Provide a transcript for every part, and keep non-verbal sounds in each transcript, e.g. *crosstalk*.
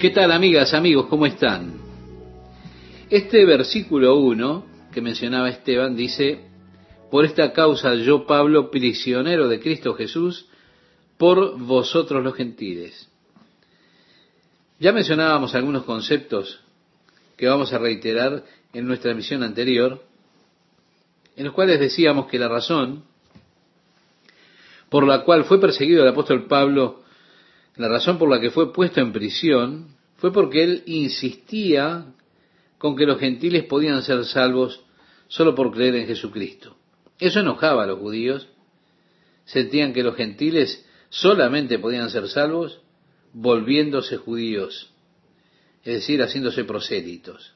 ¿Qué tal amigas, amigos? ¿Cómo están? Este versículo 1 que mencionaba Esteban dice, por esta causa yo, Pablo, prisionero de Cristo Jesús, por vosotros los gentiles. Ya mencionábamos algunos conceptos que vamos a reiterar en nuestra misión anterior, en los cuales decíamos que la razón por la cual fue perseguido el apóstol Pablo, la razón por la que fue puesto en prisión, fue porque él insistía con que los gentiles podían ser salvos solo por creer en Jesucristo. Eso enojaba a los judíos. Sentían que los gentiles solamente podían ser salvos volviéndose judíos, es decir, haciéndose prosélitos.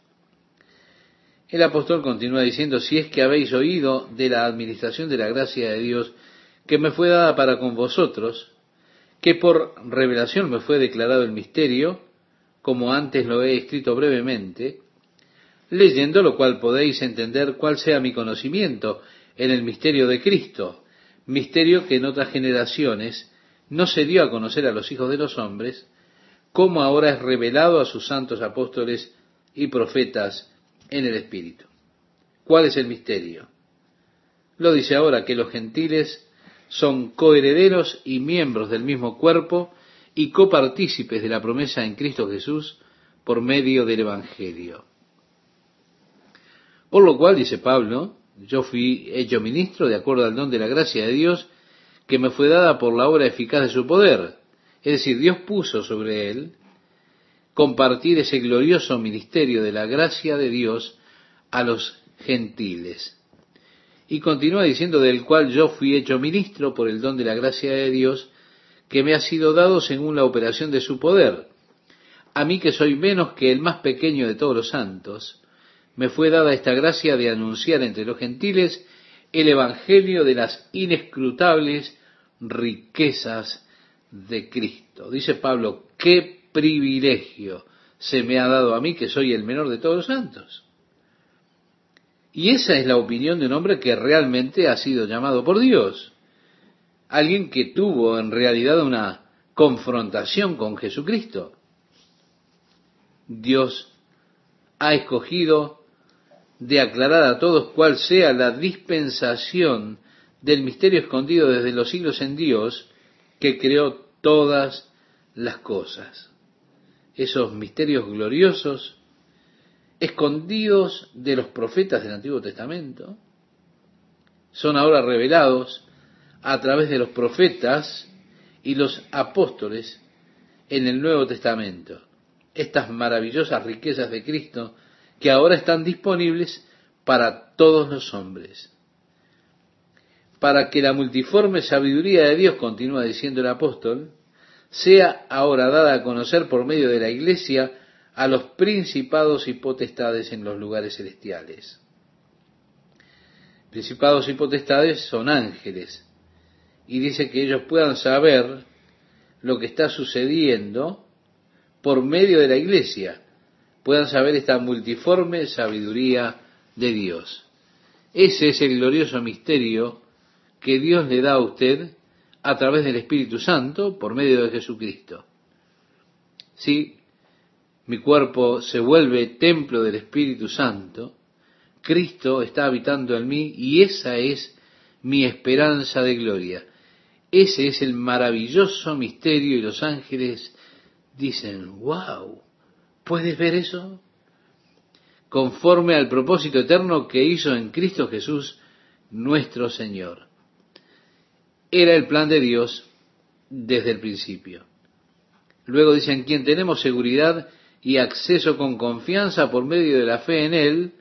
El apóstol continúa diciendo, si es que habéis oído de la administración de la gracia de Dios que me fue dada para con vosotros, que por revelación me fue declarado el misterio, como antes lo he escrito brevemente, leyendo lo cual podéis entender cuál sea mi conocimiento en el misterio de Cristo, misterio que en otras generaciones no se dio a conocer a los hijos de los hombres, como ahora es revelado a sus santos apóstoles y profetas en el Espíritu. ¿Cuál es el misterio? Lo dice ahora que los gentiles son coherederos y miembros del mismo cuerpo y copartícipes de la promesa en Cristo Jesús por medio del Evangelio. Por lo cual, dice Pablo, yo fui hecho ministro de acuerdo al don de la gracia de Dios que me fue dada por la obra eficaz de su poder. Es decir, Dios puso sobre él compartir ese glorioso ministerio de la gracia de Dios a los gentiles. Y continúa diciendo, del cual yo fui hecho ministro por el don de la gracia de Dios, que me ha sido dado según la operación de su poder. A mí que soy menos que el más pequeño de todos los santos, me fue dada esta gracia de anunciar entre los gentiles el Evangelio de las inescrutables riquezas de Cristo. Dice Pablo, qué privilegio se me ha dado a mí que soy el menor de todos los santos. Y esa es la opinión de un hombre que realmente ha sido llamado por Dios. Alguien que tuvo en realidad una confrontación con Jesucristo. Dios ha escogido de aclarar a todos cuál sea la dispensación del misterio escondido desde los siglos en Dios que creó todas las cosas. Esos misterios gloriosos escondidos de los profetas del Antiguo Testamento son ahora revelados a través de los profetas y los apóstoles en el Nuevo Testamento. Estas maravillosas riquezas de Cristo que ahora están disponibles para todos los hombres. Para que la multiforme sabiduría de Dios, continúa diciendo el apóstol, sea ahora dada a conocer por medio de la iglesia a los principados y potestades en los lugares celestiales. Principados y potestades son ángeles, y dice que ellos puedan saber lo que está sucediendo por medio de la iglesia, puedan saber esta multiforme sabiduría de Dios. Ese es el glorioso misterio que Dios le da a usted a través del Espíritu Santo por medio de Jesucristo. Si mi cuerpo se vuelve templo del Espíritu Santo, Cristo está habitando en mí y esa es mi esperanza de gloria. Ese es el maravilloso misterio y los ángeles dicen, wow, ¿Puedes ver eso? Conforme al propósito eterno que hizo en Cristo Jesús, nuestro Señor. Era el plan de Dios desde el principio. Luego dicen, quien tenemos seguridad y acceso con confianza por medio de la fe en Él,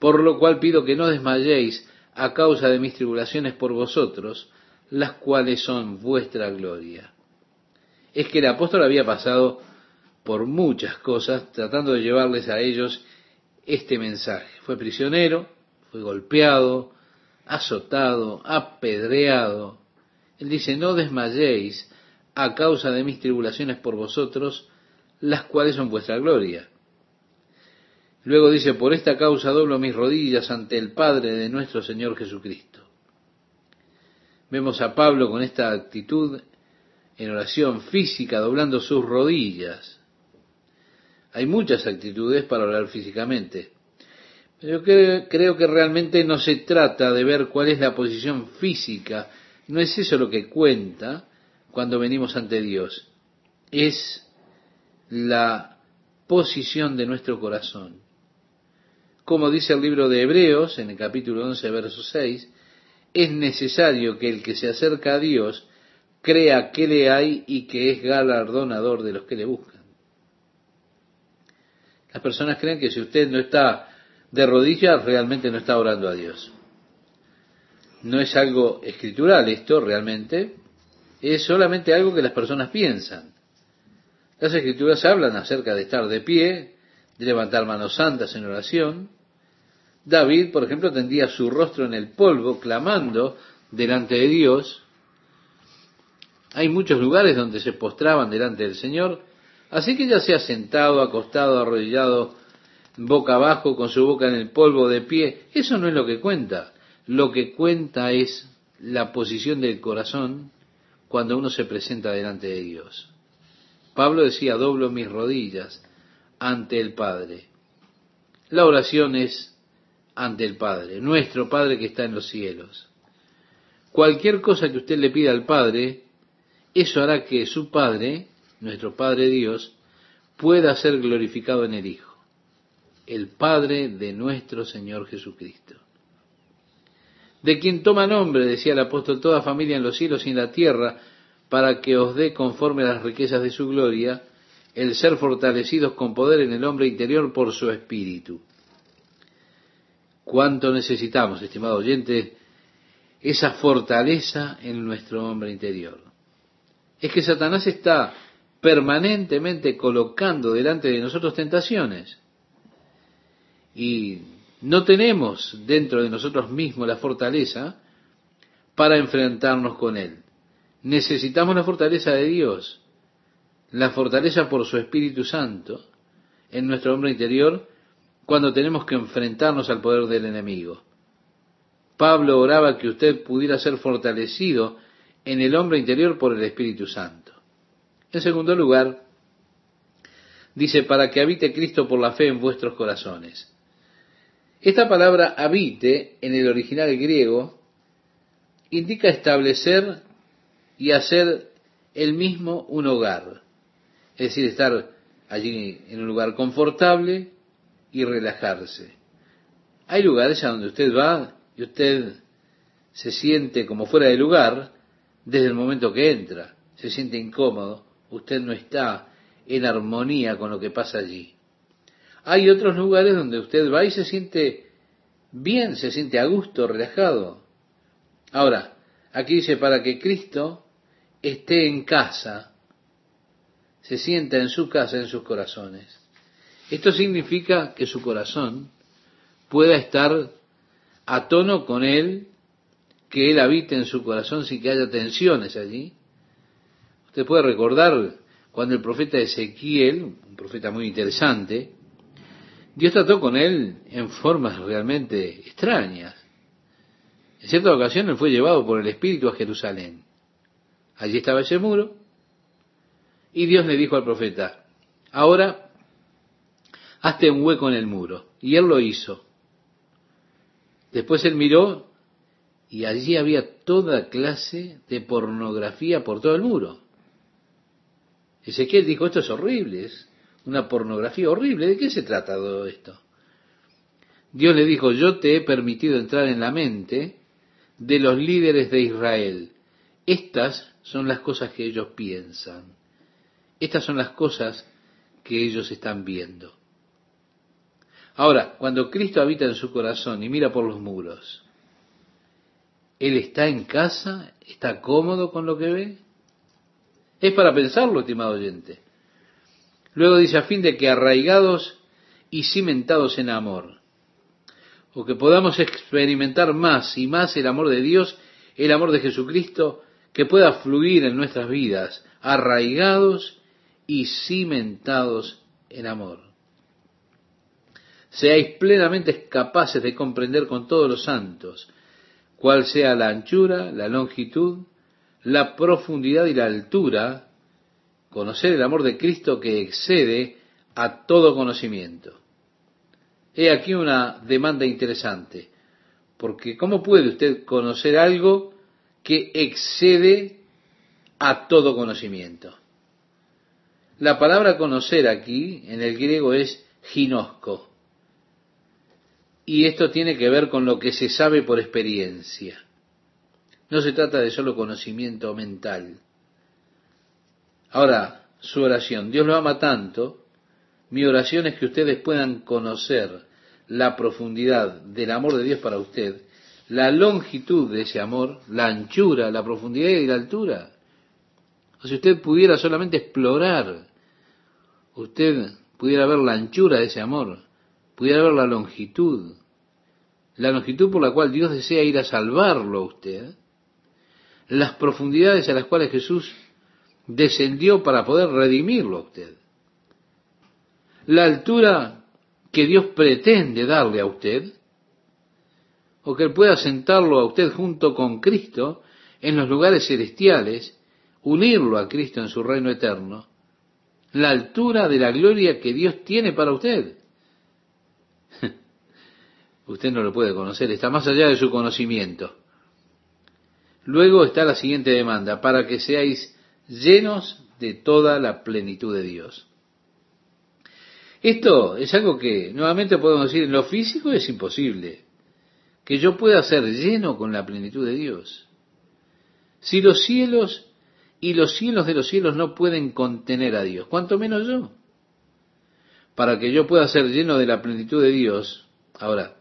por lo cual pido que no desmayéis a causa de mis tribulaciones por vosotros, las cuales son vuestra gloria. Es que el apóstol había pasado por muchas cosas, tratando de llevarles a ellos este mensaje. Fue prisionero, fue golpeado, azotado, apedreado. Él dice, no desmayéis a causa de mis tribulaciones por vosotros, las cuales son vuestra gloria. Luego dice, por esta causa doblo mis rodillas ante el Padre de nuestro Señor Jesucristo. Vemos a Pablo con esta actitud en oración física, doblando sus rodillas Hay muchas actitudes para orar físicamente. Yo creo que realmente no se trata de ver cuál es la posición física. No es eso lo que cuenta cuando venimos ante Dios. Es la posición de nuestro corazón. Como dice el libro de Hebreos en el capítulo 11, verso 6, es necesario que el que se acerca a Dios crea que le hay y que es galardonador de los que le buscan. Las personas creen que si usted no está de rodillas, realmente no está orando a Dios. No es algo escritural esto realmente, es solamente algo que las personas piensan. Las escrituras hablan acerca de estar de pie, de levantar manos santas en oración. David, por ejemplo, tendía su rostro en el polvo, clamando delante de Dios. Hay muchos lugares donde se postraban delante del Señor, así que ya sea sentado, acostado, arrodillado, boca abajo, con su boca en el polvo de pie, eso no es lo que cuenta. Lo que cuenta es la posición del corazón cuando uno se presenta delante de Dios. Pablo decía, doblo mis rodillas ante el Padre. La oración es ante el Padre, nuestro Padre que está en los cielos. Cualquier cosa que usted le pida al Padre, eso hará que su Padre, nuestro Padre Dios, pueda ser glorificado en el Hijo, el Padre de nuestro Señor Jesucristo. De quien toma nombre, decía el apóstol, toda familia en los cielos y en la tierra, para que os dé conforme a las riquezas de su gloria, el ser fortalecidos con poder en el hombre interior por su espíritu. ¿Cuánto necesitamos, estimado oyente, esa fortaleza en nuestro hombre interior? Es que Satanás está permanentemente colocando delante de nosotros tentaciones. Y no tenemos dentro de nosotros mismos la fortaleza para enfrentarnos con él. Necesitamos la fortaleza de Dios, la fortaleza por su Espíritu Santo en nuestro hombre interior cuando tenemos que enfrentarnos al poder del enemigo. Pablo oraba que usted pudiera ser fortalecido en el hombre interior por el Espíritu Santo. En segundo lugar, dice, para que habite Cristo por la fe en vuestros corazones. Esta palabra habite en el original griego indica establecer y hacer el mismo un hogar. Es decir, estar allí en un lugar confortable y relajarse. Hay lugares a donde usted va y usted se siente como fuera de lugar desde el momento que entra. Se siente incómodo. Usted no está en armonía con lo que pasa allí. Hay otros lugares donde usted va y se siente bien, se siente a gusto, relajado. Ahora, aquí dice, para que Cristo esté en casa, se sienta en su casa, en sus corazones. Esto significa que su corazón pueda estar a tono con Él, que Él habite en su corazón sin que haya tensiones allí. Usted puede recordar cuando el profeta Ezequiel, un profeta muy interesante, Dios trató con él en formas realmente extrañas. En cierta ocasión él fue llevado por el Espíritu a Jerusalén. Allí estaba ese muro y Dios le dijo al profeta, ahora hazte un hueco en el muro. Y él lo hizo. Después él miró y allí había toda clase de pornografía por todo el muro. Ezequiel dijo, esto es horrible, una pornografía horrible. ¿De qué se trata todo esto? Dios le dijo, yo te he permitido entrar en la mente de los líderes de Israel. Estas son las cosas que ellos piensan. Estas son las cosas que ellos están viendo. Ahora, cuando Cristo habita en su corazón y mira por los muros, ¿Él está en casa? ¿Está cómodo con lo que ve? Es para pensarlo, estimado oyente. Luego dice, a fin de que arraigados y cimentados en amor, o que podamos experimentar más y más el amor de Dios, el amor de Jesucristo, que pueda fluir en nuestras vidas, arraigados y cimentados en amor. Seáis plenamente capaces de comprender con todos los santos cuál sea la anchura, la longitud, la profundidad y la altura, conocer el amor de Cristo que excede a todo conocimiento. He aquí una demanda interesante, porque ¿cómo puede usted conocer algo que excede a todo conocimiento? La palabra conocer aquí en el griego es ginosco. Y esto tiene que ver con lo que se sabe por experiencia. No se trata de solo conocimiento mental. Ahora, su oración, Dios lo ama tanto, mi oración es que ustedes puedan conocer la profundidad del amor de Dios para usted, la longitud de ese amor, la anchura, la profundidad y la altura. O si usted pudiera solamente explorar, usted pudiera ver la anchura de ese amor, pudiera ver la longitud, la longitud por la cual Dios desea ir a salvarlo a usted, las profundidades a las cuales Jesús descendió para poder redimirlo a usted, la altura que Dios pretende darle a usted, o que Él pueda sentarlo a usted junto con Cristo en los lugares celestiales, unirlo a Cristo en su reino eterno, la altura de la gloria que Dios tiene para usted. *laughs* usted no lo puede conocer, está más allá de su conocimiento. Luego está la siguiente demanda, para que seáis llenos de toda la plenitud de Dios. Esto es algo que nuevamente podemos decir, en lo físico es imposible, que yo pueda ser lleno con la plenitud de Dios. Si los cielos y los cielos de los cielos no pueden contener a Dios, cuanto menos yo. Para que yo pueda ser lleno de la plenitud de Dios, ahora,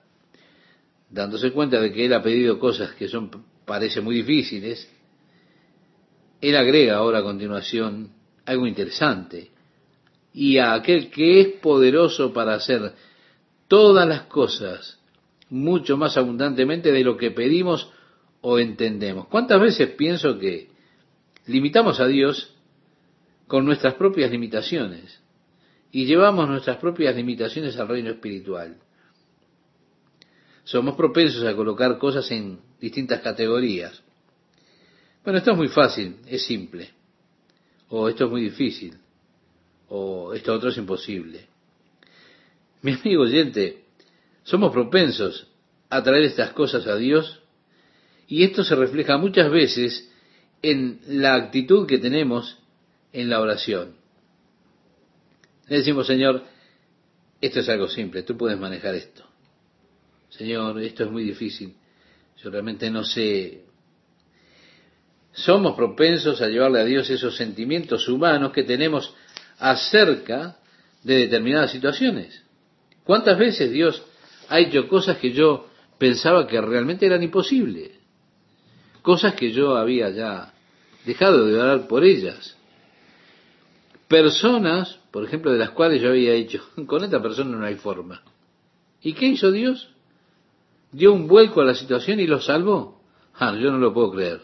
dándose cuenta de que Él ha pedido cosas que son, parece muy difíciles, Él agrega ahora a continuación algo interesante y a aquel que es poderoso para hacer todas las cosas mucho más abundantemente de lo que pedimos o entendemos. ¿Cuántas veces pienso que limitamos a Dios con nuestras propias limitaciones y llevamos nuestras propias limitaciones al reino espiritual? Somos propensos a colocar cosas en distintas categorías. Bueno, esto es muy fácil, es simple. O esto es muy difícil o esto otro es imposible. Mi amigo oyente, somos propensos a traer estas cosas a Dios y esto se refleja muchas veces en la actitud que tenemos en la oración. Le decimos, Señor, esto es algo simple, tú puedes manejar esto. Señor, esto es muy difícil, yo realmente no sé. Somos propensos a llevarle a Dios esos sentimientos humanos que tenemos acerca de determinadas situaciones. ¿Cuántas veces Dios ha hecho cosas que yo pensaba que realmente eran imposibles? Cosas que yo había ya dejado de orar por ellas. Personas, por ejemplo, de las cuales yo había dicho, *laughs* con esta persona no hay forma. ¿Y qué hizo Dios? Dio un vuelco a la situación y lo salvó. Ah, yo no lo puedo creer.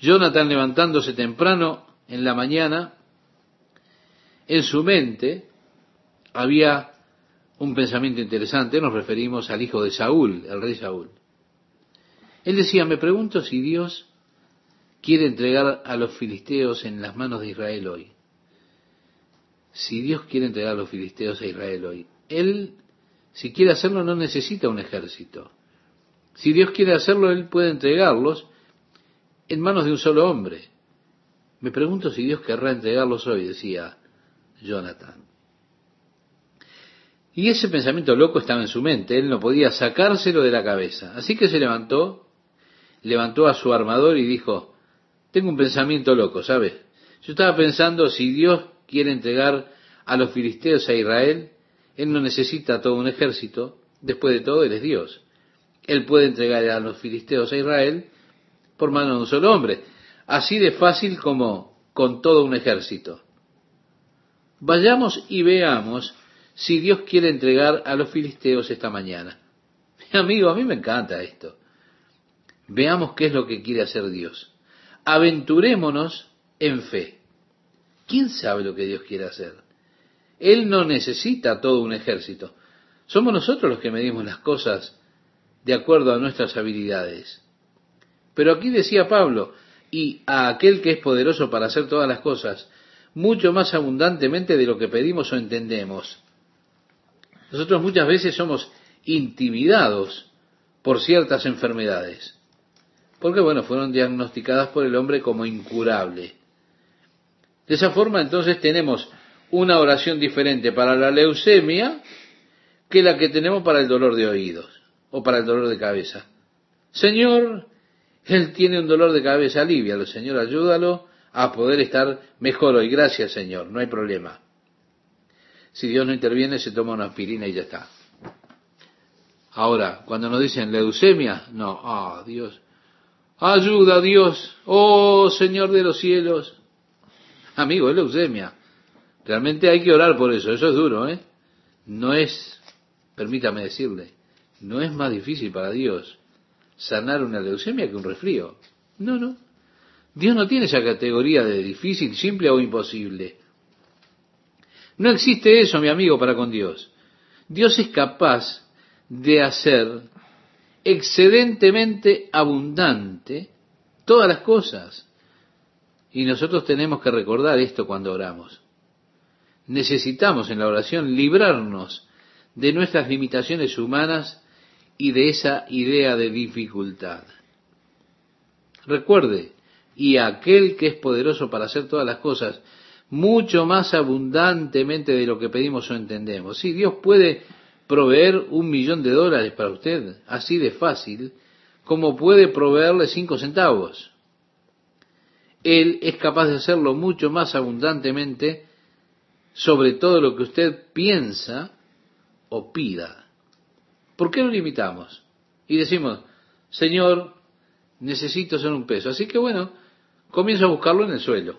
Jonathan levantándose temprano en la mañana, en su mente había un pensamiento interesante, nos referimos al hijo de Saúl, el rey Saúl. Él decía, me pregunto si Dios quiere entregar a los filisteos en las manos de Israel hoy. Si Dios quiere entregar a los filisteos a Israel hoy, Él, si quiere hacerlo, no necesita un ejército. Si Dios quiere hacerlo, Él puede entregarlos en manos de un solo hombre. Me pregunto si Dios querrá entregarlos hoy, decía Jonathan. Y ese pensamiento loco estaba en su mente, él no podía sacárselo de la cabeza. Así que se levantó, levantó a su armador y dijo, tengo un pensamiento loco, ¿sabes? Yo estaba pensando, si Dios quiere entregar a los filisteos a Israel, Él no necesita todo un ejército, después de todo Él es Dios. Él puede entregar a los filisteos a Israel por mano de un solo hombre, así de fácil como con todo un ejército. Vayamos y veamos si Dios quiere entregar a los filisteos esta mañana. Mi amigo, a mí me encanta esto. Veamos qué es lo que quiere hacer Dios. Aventurémonos en fe. ¿Quién sabe lo que Dios quiere hacer? Él no necesita todo un ejército. Somos nosotros los que medimos las cosas de acuerdo a nuestras habilidades. Pero aquí decía Pablo, y a aquel que es poderoso para hacer todas las cosas mucho más abundantemente de lo que pedimos o entendemos. Nosotros muchas veces somos intimidados por ciertas enfermedades, porque bueno, fueron diagnosticadas por el hombre como incurable. De esa forma entonces tenemos una oración diferente para la leucemia que la que tenemos para el dolor de oídos o para el dolor de cabeza. Señor, él tiene un dolor de cabeza, alivialo, Señor, ayúdalo a poder estar mejor hoy. Gracias, Señor, no hay problema. Si Dios no interviene, se toma una aspirina y ya está. Ahora, cuando nos dicen leucemia, no, ah, Dios, ayuda Dios, oh Señor de los cielos. Amigo, es leucemia. Realmente hay que orar por eso, eso es duro, ¿eh? No es, permítame decirle, no es más difícil para Dios sanar una leucemia que un resfrío. No, no. Dios no tiene esa categoría de difícil, simple o imposible. No existe eso, mi amigo, para con Dios. Dios es capaz de hacer excedentemente abundante todas las cosas. Y nosotros tenemos que recordar esto cuando oramos. Necesitamos en la oración librarnos de nuestras limitaciones humanas y de esa idea de dificultad. Recuerde, y aquel que es poderoso para hacer todas las cosas, mucho más abundantemente de lo que pedimos o entendemos. Sí, Dios puede proveer un millón de dólares para usted, así de fácil, como puede proveerle cinco centavos. Él es capaz de hacerlo mucho más abundantemente sobre todo lo que usted piensa o pida. ¿Por qué lo limitamos? Y decimos, Señor, necesito hacer un peso. Así que bueno, comienzo a buscarlo en el suelo.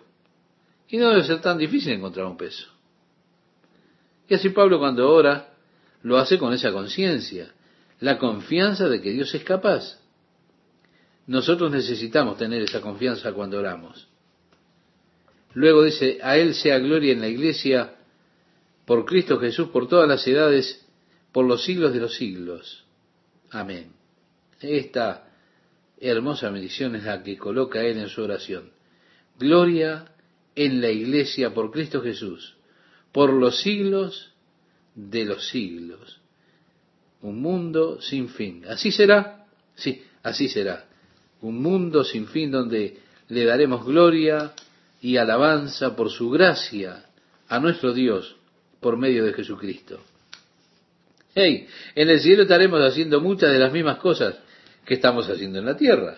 Y no debe ser tan difícil encontrar un peso. Y así Pablo cuando ora, lo hace con esa conciencia, la confianza de que Dios es capaz. Nosotros necesitamos tener esa confianza cuando oramos. Luego dice, a Él sea gloria en la iglesia por Cristo Jesús por todas las edades por los siglos de los siglos. Amén. Esta hermosa bendición es la que coloca él en su oración. Gloria en la iglesia por Cristo Jesús, por los siglos de los siglos. Un mundo sin fin. ¿Así será? Sí, así será. Un mundo sin fin donde le daremos gloria y alabanza por su gracia a nuestro Dios por medio de Jesucristo. Hey, en el cielo estaremos haciendo muchas de las mismas cosas que estamos haciendo en la tierra.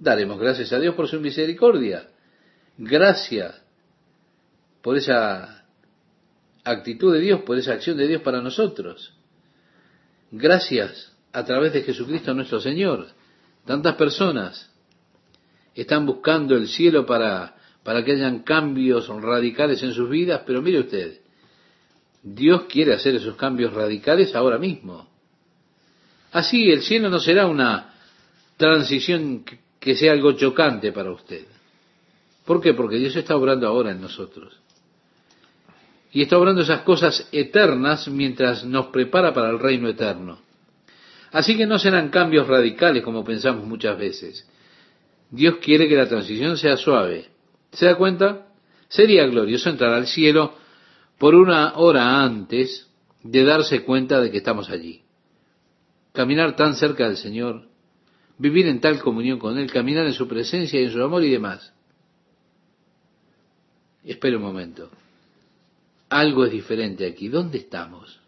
Daremos gracias a Dios por su misericordia. Gracias por esa actitud de Dios, por esa acción de Dios para nosotros. Gracias a través de Jesucristo nuestro Señor. Tantas personas están buscando el cielo para, para que hayan cambios radicales en sus vidas, pero mire usted, Dios quiere hacer esos cambios radicales ahora mismo. Así el cielo no será una transición que sea algo chocante para usted. ¿Por qué? Porque Dios está obrando ahora en nosotros. Y está obrando esas cosas eternas mientras nos prepara para el reino eterno. Así que no serán cambios radicales como pensamos muchas veces. Dios quiere que la transición sea suave. ¿Se da cuenta? Sería glorioso entrar al cielo por una hora antes de darse cuenta de que estamos allí. Caminar tan cerca del Señor, vivir en tal comunión con Él, caminar en su presencia y en su amor y demás. Espera un momento. Algo es diferente aquí. ¿Dónde estamos?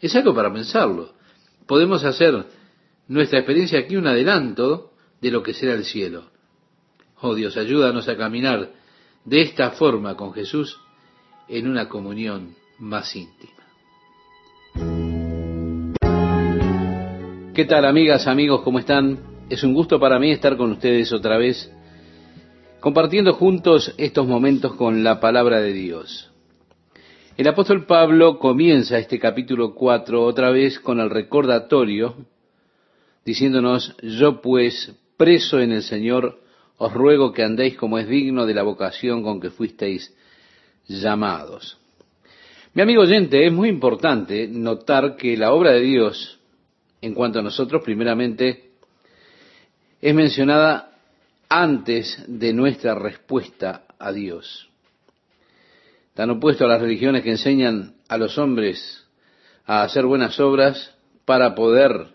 Es algo para pensarlo. Podemos hacer nuestra experiencia aquí un adelanto de lo que será el cielo. Oh Dios, ayúdanos a caminar de esta forma con Jesús en una comunión más íntima. ¿Qué tal amigas, amigos? ¿Cómo están? Es un gusto para mí estar con ustedes otra vez, compartiendo juntos estos momentos con la palabra de Dios. El apóstol Pablo comienza este capítulo 4 otra vez con el recordatorio, diciéndonos, yo pues, preso en el Señor, os ruego que andéis como es digno de la vocación con que fuisteis llamados. Mi amigo oyente, es muy importante notar que la obra de Dios, en cuanto a nosotros, primeramente, es mencionada antes de nuestra respuesta a Dios. Tan opuesto a las religiones que enseñan a los hombres a hacer buenas obras para poder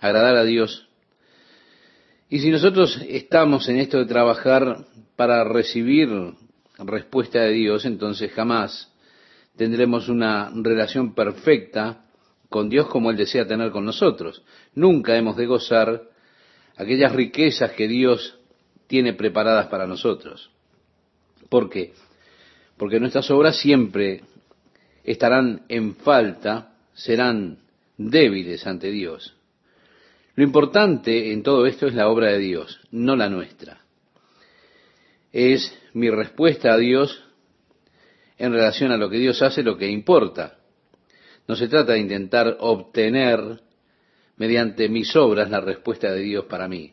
agradar a Dios. Y si nosotros estamos en esto de trabajar para recibir respuesta de Dios, entonces jamás tendremos una relación perfecta con Dios como Él desea tener con nosotros. Nunca hemos de gozar aquellas riquezas que Dios tiene preparadas para nosotros. ¿Por qué? Porque nuestras obras siempre estarán en falta, serán débiles ante Dios. Lo importante en todo esto es la obra de Dios, no la nuestra. Es mi respuesta a Dios en relación a lo que Dios hace, lo que importa. No se trata de intentar obtener mediante mis obras la respuesta de Dios para mí.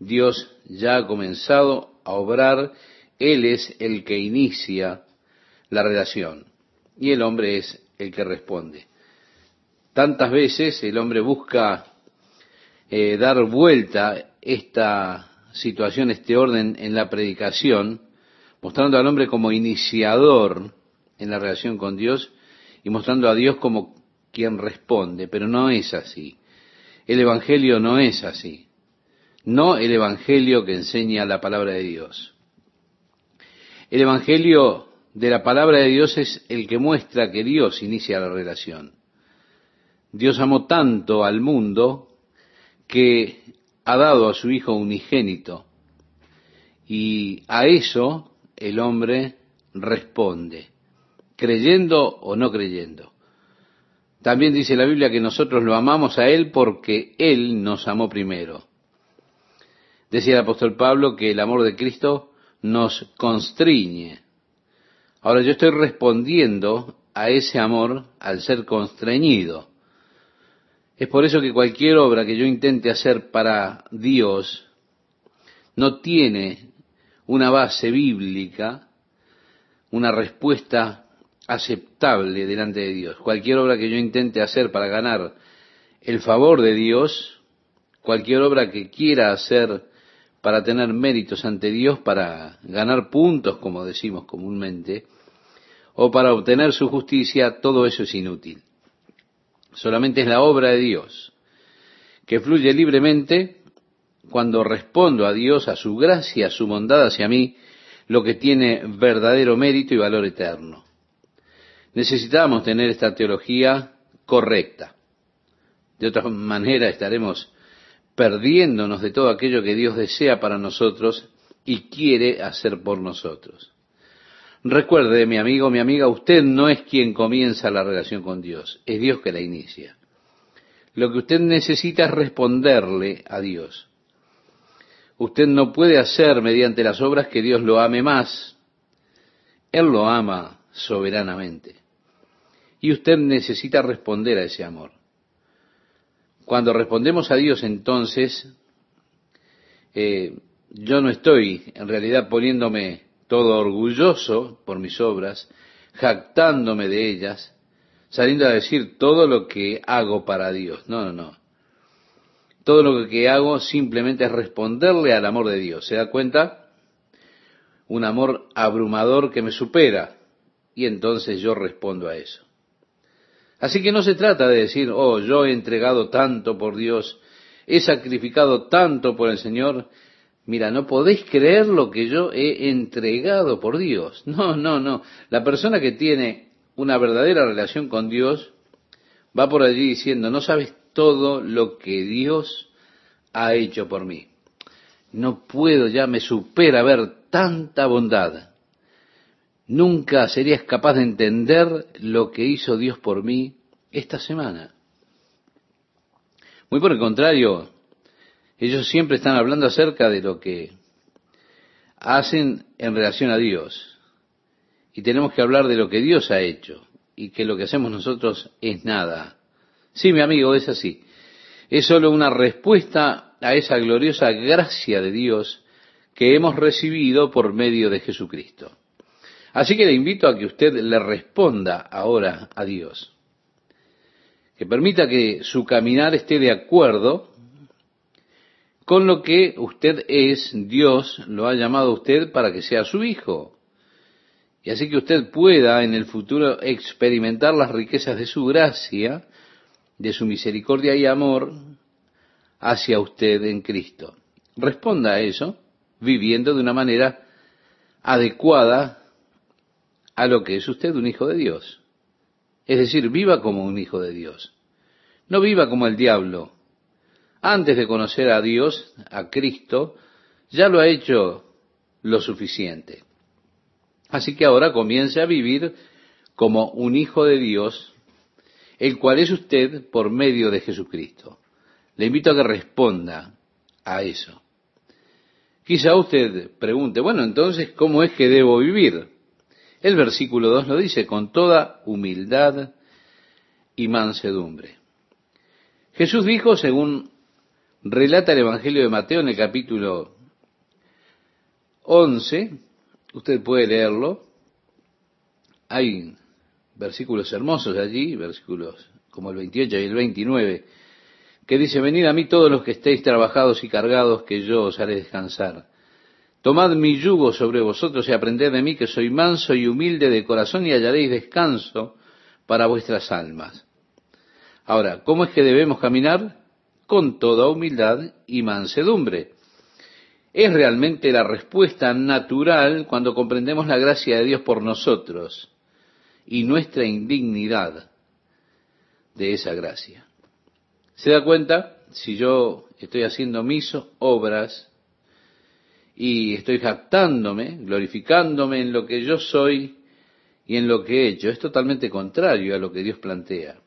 Dios ya ha comenzado a obrar, Él es el que inicia la relación y el hombre es el que responde. Tantas veces el hombre busca eh, dar vuelta esta situación, este orden en la predicación, mostrando al hombre como iniciador en la relación con Dios y mostrando a Dios como quien responde, pero no es así. El Evangelio no es así. No el Evangelio que enseña la palabra de Dios. El Evangelio de la palabra de Dios es el que muestra que Dios inicia la relación. Dios amó tanto al mundo que ha dado a su Hijo unigénito y a eso el hombre responde, creyendo o no creyendo. También dice la Biblia que nosotros lo amamos a Él porque Él nos amó primero. Decía el apóstol Pablo que el amor de Cristo nos constriñe. Ahora yo estoy respondiendo a ese amor al ser constreñido. Es por eso que cualquier obra que yo intente hacer para Dios no tiene una base bíblica, una respuesta aceptable delante de Dios. Cualquier obra que yo intente hacer para ganar el favor de Dios, cualquier obra que quiera hacer para tener méritos ante Dios, para ganar puntos, como decimos comúnmente, o para obtener su justicia, todo eso es inútil. Solamente es la obra de Dios, que fluye libremente cuando respondo a Dios, a su gracia, a su bondad hacia mí, lo que tiene verdadero mérito y valor eterno. Necesitamos tener esta teología correcta. De otra manera estaremos perdiéndonos de todo aquello que Dios desea para nosotros y quiere hacer por nosotros. Recuerde, mi amigo, mi amiga, usted no es quien comienza la relación con Dios, es Dios que la inicia. Lo que usted necesita es responderle a Dios. Usted no puede hacer mediante las obras que Dios lo ame más. Él lo ama soberanamente. Y usted necesita responder a ese amor. Cuando respondemos a Dios entonces, eh, yo no estoy en realidad poniéndome todo orgulloso por mis obras, jactándome de ellas, saliendo a decir todo lo que hago para Dios. No, no, no. Todo lo que hago simplemente es responderle al amor de Dios. ¿Se da cuenta? Un amor abrumador que me supera. Y entonces yo respondo a eso. Así que no se trata de decir, oh, yo he entregado tanto por Dios, he sacrificado tanto por el Señor. Mira, no podéis creer lo que yo he entregado por Dios. *laughs* No, no, no. La persona que tiene una verdadera relación con Dios va por allí diciendo, no sabes todo lo que Dios ha hecho por mí. No puedo, ya me supera ver tanta bondad nunca serías capaz de entender lo que hizo Dios por mí esta semana. Muy por el contrario, ellos siempre están hablando acerca de lo que hacen en relación a Dios. Y tenemos que hablar de lo que Dios ha hecho y que lo que hacemos nosotros es nada. Sí, mi amigo, es así. Es solo una respuesta a esa gloriosa gracia de Dios que hemos recibido por medio de Jesucristo. Así que le invito a que usted le responda ahora a Dios, que permita que su caminar esté de acuerdo con lo que usted es, Dios lo ha llamado a usted para que sea su hijo. Y así que usted pueda en el futuro experimentar las riquezas de su gracia, de su misericordia y amor hacia usted en Cristo. Responda a eso viviendo de una manera adecuada a lo que es usted un hijo de Dios. Es decir, viva como un hijo de Dios. No viva como el diablo. Antes de conocer a Dios, a Cristo, ya lo ha hecho lo suficiente. Así que ahora comience a vivir como un hijo de Dios, el cual es usted por medio de Jesucristo. Le invito a que responda a eso. Quizá usted pregunte, bueno, entonces, ¿cómo es que debo vivir? El versículo 2 lo dice, con toda humildad y mansedumbre. Jesús dijo, según relata el Evangelio de Mateo en el capítulo 11, usted puede leerlo, hay versículos hermosos allí, versículos como el 28 y el 29, que dice, venid a mí todos los que estéis trabajados y cargados, que yo os haré descansar. Tomad mi yugo sobre vosotros y aprended de mí, que soy manso y humilde de corazón, y hallaréis descanso para vuestras almas. Ahora, ¿cómo es que debemos caminar? Con toda humildad y mansedumbre. Es realmente la respuesta natural cuando comprendemos la gracia de Dios por nosotros y nuestra indignidad de esa gracia. ¿Se da cuenta? Si yo estoy haciendo mis obras y estoy jactándome, glorificándome en lo que yo soy y en lo que he hecho, es totalmente contrario a lo que Dios plantea.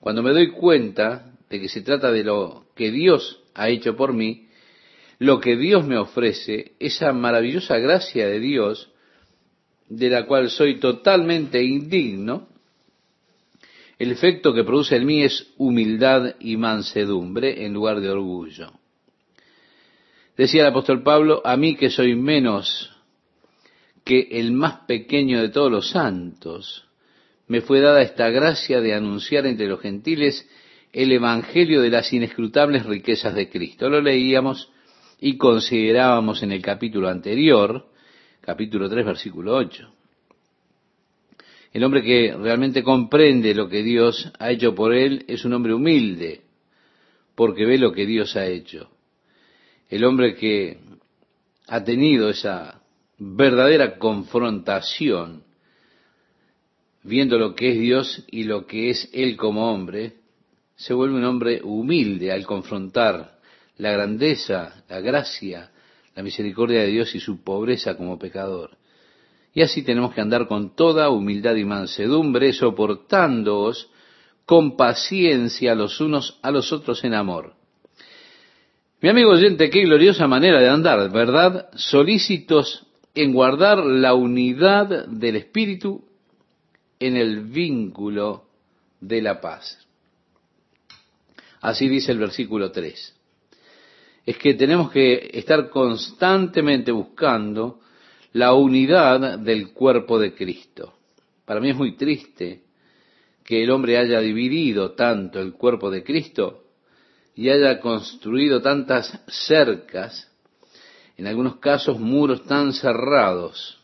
Cuando me doy cuenta de que se trata de lo que Dios ha hecho por mí, lo que Dios me ofrece, esa maravillosa gracia de Dios, de la cual soy totalmente indigno, el efecto que produce en mí es humildad y mansedumbre en lugar de orgullo. Decía el apóstol Pablo, a mí que soy menos que el más pequeño de todos los santos, me fue dada esta gracia de anunciar entre los gentiles el Evangelio de las inescrutables riquezas de Cristo. Lo leíamos y considerábamos en el capítulo anterior, capítulo 3, versículo 8. El hombre que realmente comprende lo que Dios ha hecho por él es un hombre humilde, porque ve lo que Dios ha hecho. El hombre que ha tenido esa verdadera confrontación, viendo lo que es Dios y lo que es Él como hombre, se vuelve un hombre humilde al confrontar la grandeza, la gracia, la misericordia de Dios y su pobreza como pecador. Y así tenemos que andar con toda humildad y mansedumbre, soportándoos con paciencia los unos a los otros en amor. Mi amigo oyente, qué gloriosa manera de andar, ¿verdad? Solícitos en guardar la unidad del Espíritu en el vínculo de la paz. Así dice el versículo 3. Es que tenemos que estar constantemente buscando la unidad del cuerpo de Cristo. Para mí es muy triste que el hombre haya dividido tanto el cuerpo de Cristo y haya construido tantas cercas, en algunos casos muros tan cerrados,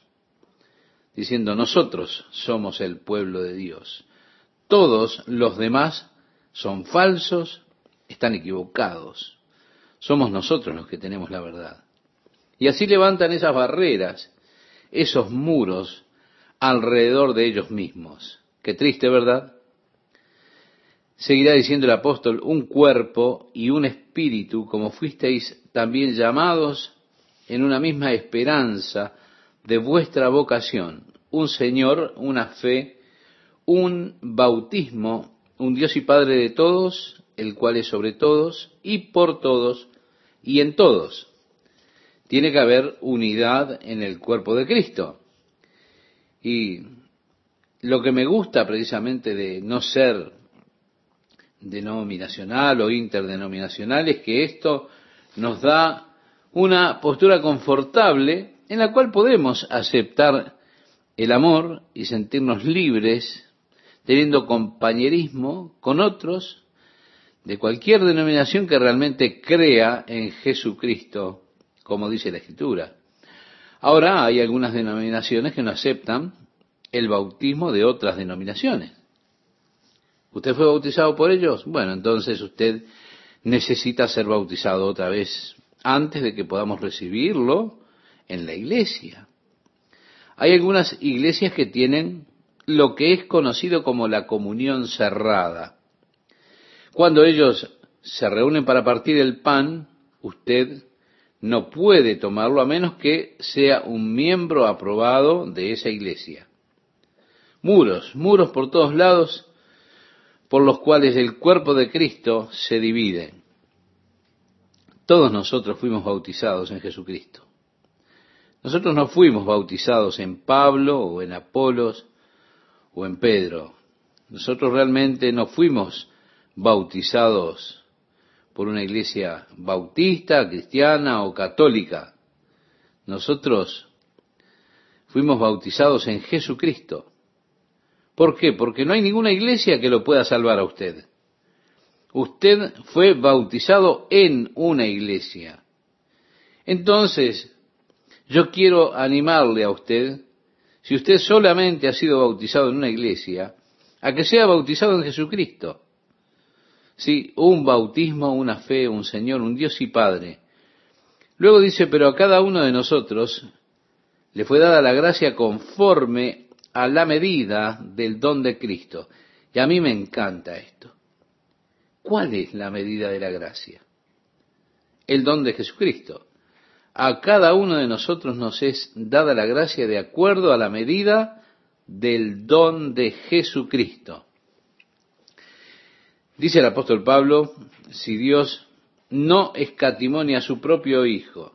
diciendo nosotros somos el pueblo de Dios. Todos los demás son falsos, están equivocados. Somos nosotros los que tenemos la verdad. Y así levantan esas barreras esos muros alrededor de ellos mismos. Qué triste, ¿verdad? Seguirá diciendo el apóstol, un cuerpo y un espíritu, como fuisteis también llamados en una misma esperanza de vuestra vocación, un Señor, una fe, un bautismo, un Dios y Padre de todos, el cual es sobre todos y por todos y en todos tiene que haber unidad en el cuerpo de Cristo. Y lo que me gusta precisamente de no ser denominacional o interdenominacional es que esto nos da una postura confortable en la cual podemos aceptar el amor y sentirnos libres, teniendo compañerismo con otros de cualquier denominación que realmente crea en Jesucristo, como dice la Escritura. Ahora hay algunas denominaciones que no aceptan el bautismo de otras denominaciones. ¿Usted fue bautizado por ellos? Bueno, entonces usted necesita ser bautizado otra vez antes de que podamos recibirlo en la iglesia. Hay algunas iglesias que tienen lo que es conocido como la comunión cerrada. Cuando ellos se reúnen para partir el pan, usted no puede tomarlo a menos que sea un miembro aprobado de esa iglesia. Muros, muros por todos lados por los cuales el cuerpo de Cristo se divide. Todos nosotros fuimos bautizados en Jesucristo. Nosotros no fuimos bautizados en Pablo o en Apolos o en Pedro. Nosotros realmente no fuimos bautizados por una iglesia bautista, cristiana o católica. Nosotros fuimos bautizados en Jesucristo. ¿Por qué? Porque no hay ninguna iglesia que lo pueda salvar a usted. Usted fue bautizado en una iglesia. Entonces, yo quiero animarle a usted, si usted solamente ha sido bautizado en una iglesia, a que sea bautizado en Jesucristo. Sí, un bautismo, una fe, un Señor, un Dios y Padre. Luego dice, pero a cada uno de nosotros le fue dada la gracia conforme a la medida del don de Cristo. Y a mí me encanta esto. ¿Cuál es la medida de la gracia? El don de Jesucristo. A cada uno de nosotros nos es dada la gracia de acuerdo a la medida del don de Jesucristo. Dice el apóstol Pablo, si Dios no escatimonia a su propio Hijo,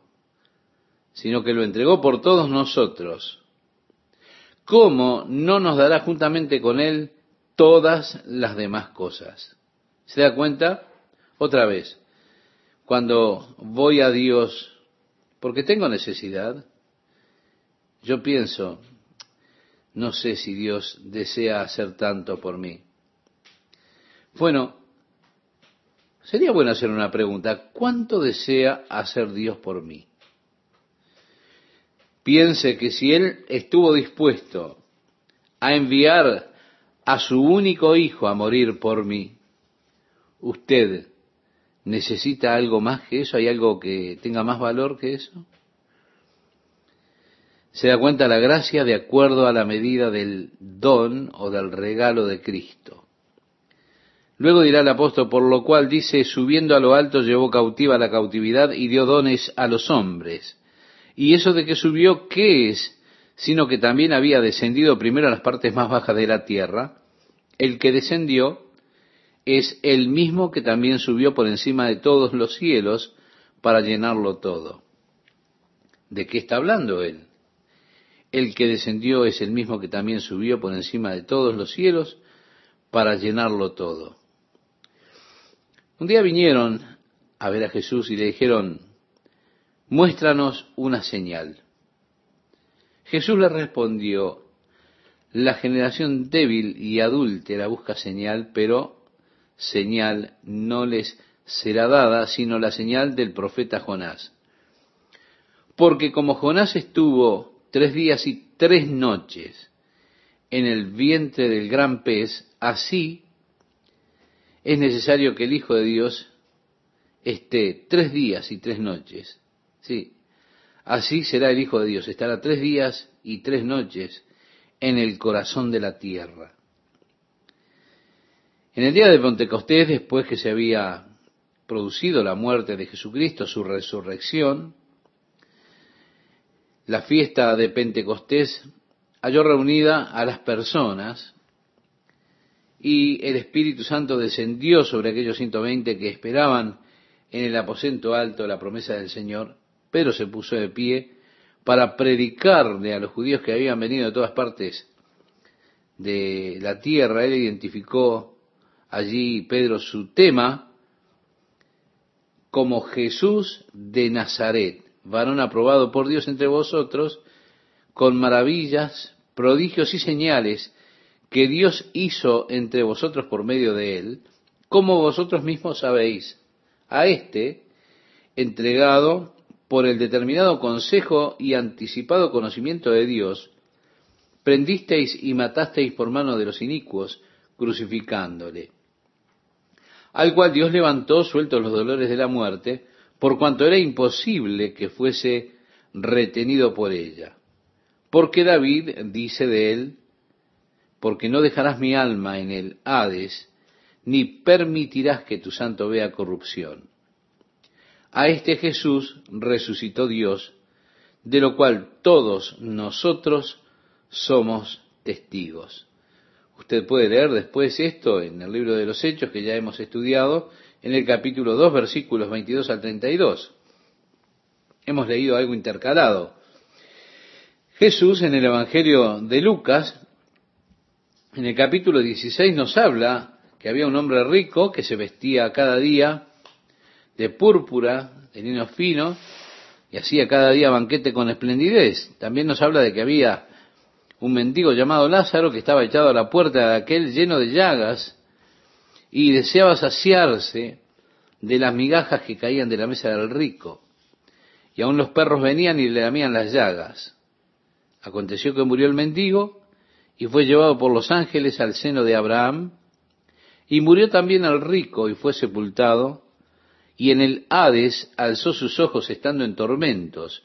sino que lo entregó por todos nosotros, ¿cómo no nos dará juntamente con Él todas las demás cosas? ¿Se da cuenta? Otra vez, cuando voy a Dios porque tengo necesidad, yo pienso, no sé si Dios desea hacer tanto por mí. Bueno, sería bueno hacer una pregunta. ¿Cuánto desea hacer Dios por mí? Piense que si Él estuvo dispuesto a enviar a su único hijo a morir por mí, usted necesita algo más que eso, hay algo que tenga más valor que eso. Se da cuenta la gracia de acuerdo a la medida del don o del regalo de Cristo. Luego dirá el apóstol, por lo cual dice, subiendo a lo alto llevó cautiva la cautividad y dio dones a los hombres. Y eso de que subió, ¿qué es? Sino que también había descendido primero a las partes más bajas de la tierra. El que descendió es el mismo que también subió por encima de todos los cielos para llenarlo todo. ¿De qué está hablando él? El que descendió es el mismo que también subió por encima de todos los cielos para llenarlo todo. Un día vinieron a ver a Jesús y le dijeron, muéstranos una señal. Jesús le respondió, la generación débil y adúltera busca señal, pero señal no les será dada, sino la señal del profeta Jonás. Porque como Jonás estuvo tres días y tres noches en el vientre del gran pez, así es necesario que el Hijo de Dios esté tres días y tres noches Sí, así será el Hijo de Dios. Estará tres días y tres noches en el corazón de la tierra. En el día de Pentecostés, después que se había producido la muerte de Jesucristo, su resurrección, la fiesta de Pentecostés halló reunida a las personas y el Espíritu Santo descendió sobre aquellos 120 que esperaban en el aposento alto la promesa del Señor Pedro se puso de pie para predicarle a los judíos que habían venido de todas partes de la tierra. Él identificó allí, Pedro, su tema como Jesús de Nazaret, varón aprobado por Dios entre vosotros, con maravillas, prodigios y señales que Dios hizo entre vosotros por medio de él, como vosotros mismos sabéis, a este, entregado por el determinado consejo y anticipado conocimiento de Dios, prendisteis y matasteis por mano de los inicuos, crucificándole, al cual Dios levantó sueltos los dolores de la muerte, por cuanto era imposible que fuese retenido por ella. Porque David dice de él, porque no dejarás mi alma en el Hades, ni permitirás que tu santo vea corrupción. A este Jesús resucitó Dios, de lo cual todos nosotros somos testigos. Usted puede leer después esto en el libro de los Hechos que ya hemos estudiado, en el capítulo 2, versículos 22 al 32. Hemos leído algo intercalado. Jesús en el Evangelio de Lucas, en el capítulo 16 nos habla que había un hombre rico que se vestía cada día de púrpura, de lino fino, y hacía cada día banquete con esplendidez. También nos habla de que había un mendigo llamado Lázaro que estaba echado a la puerta de aquel lleno de llagas y deseaba saciarse de las migajas que caían de la mesa del rico. Y aun los perros venían y le lamían las llagas. Aconteció que murió el mendigo y fue llevado por los ángeles al seno de Abraham, y murió también el rico y fue sepultado, y en el Hades alzó sus ojos estando en tormentos,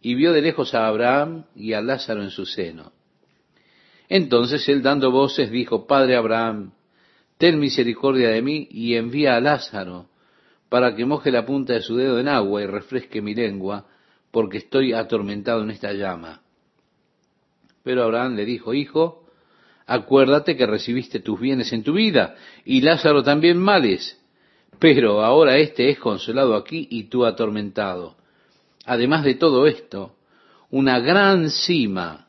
y vio de lejos a Abraham y a Lázaro en su seno. Entonces él dando voces dijo, Padre Abraham, ten misericordia de mí y envía a Lázaro para que moje la punta de su dedo en agua y refresque mi lengua, porque estoy atormentado en esta llama. Pero Abraham le dijo, Hijo, acuérdate que recibiste tus bienes en tu vida y Lázaro también males, pero ahora éste es consolado aquí y tú atormentado. Además de todo esto, una gran cima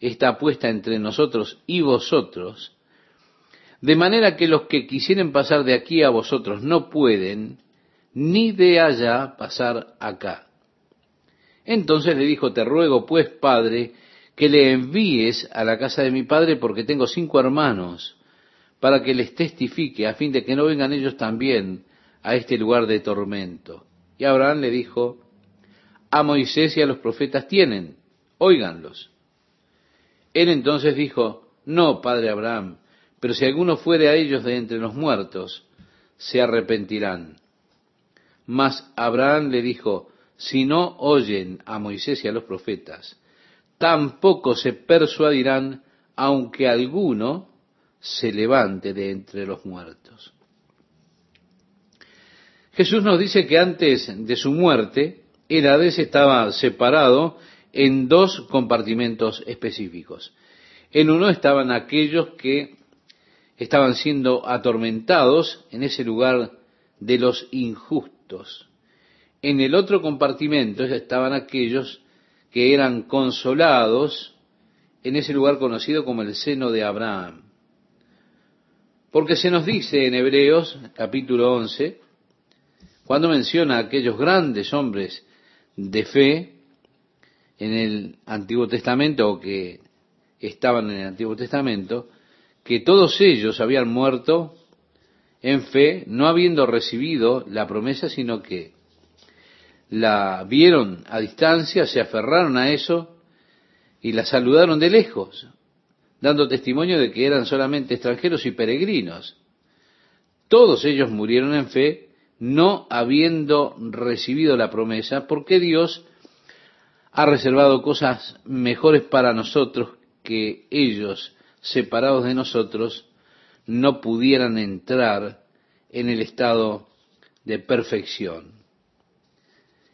está puesta entre nosotros y vosotros, de manera que los que quisieren pasar de aquí a vosotros no pueden, ni de allá pasar acá. Entonces le dijo, te ruego pues, Padre, que le envíes a la casa de mi Padre, porque tengo cinco hermanos, para que les testifique, a fin de que no vengan ellos también a este lugar de tormento. Y Abraham le dijo, a Moisés y a los profetas tienen, óiganlos. Él entonces dijo, no, padre Abraham, pero si alguno fuere a ellos de entre los muertos, se arrepentirán. Mas Abraham le dijo, si no oyen a Moisés y a los profetas, tampoco se persuadirán, aunque alguno se levante de entre los muertos. Jesús nos dice que antes de su muerte, el Hades estaba separado en dos compartimentos específicos. En uno estaban aquellos que estaban siendo atormentados en ese lugar de los injustos. En el otro compartimento estaban aquellos que eran consolados en ese lugar conocido como el seno de Abraham. Porque se nos dice en Hebreos capítulo 11, cuando menciona a aquellos grandes hombres de fe, en el Antiguo Testamento o que estaban en el Antiguo Testamento, que todos ellos habían muerto en fe, no habiendo recibido la promesa, sino que la vieron a distancia, se aferraron a eso y la saludaron de lejos, dando testimonio de que eran solamente extranjeros y peregrinos. Todos ellos murieron en fe, no habiendo recibido la promesa, porque Dios ha reservado cosas mejores para nosotros que ellos, separados de nosotros, no pudieran entrar en el estado de perfección.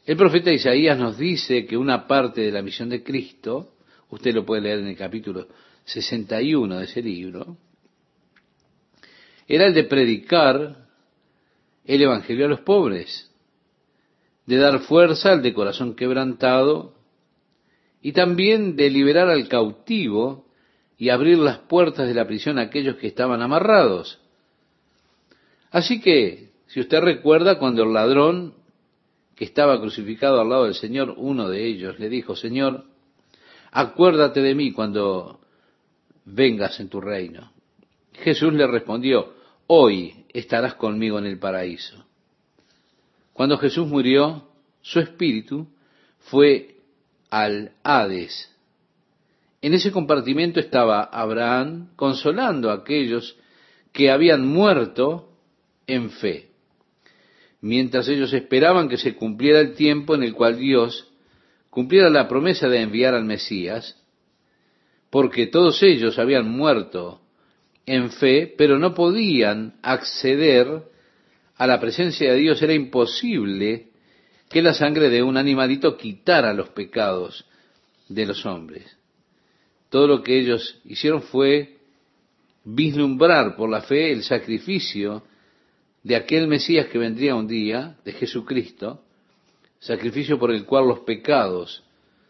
El profeta Isaías nos dice que una parte de la misión de Cristo, usted lo puede leer en el capítulo 61 de ese libro, era el de predicar el Evangelio a los pobres, de dar fuerza al de corazón quebrantado y también de liberar al cautivo y abrir las puertas de la prisión a aquellos que estaban amarrados. Así que, si usted recuerda cuando el ladrón que estaba crucificado al lado del Señor, uno de ellos le dijo, Señor, acuérdate de mí cuando vengas en tu reino. Jesús le respondió, hoy estarás conmigo en el paraíso. Cuando Jesús murió, su espíritu fue al Hades. En ese compartimento estaba Abraham consolando a aquellos que habían muerto en fe, mientras ellos esperaban que se cumpliera el tiempo en el cual Dios cumpliera la promesa de enviar al Mesías, porque todos ellos habían muerto en fe, pero no podían acceder a la presencia de Dios. Era imposible que la sangre de un animalito quitara los pecados de los hombres. Todo lo que ellos hicieron fue vislumbrar por la fe el sacrificio de aquel Mesías que vendría un día, de Jesucristo, sacrificio por el cual los pecados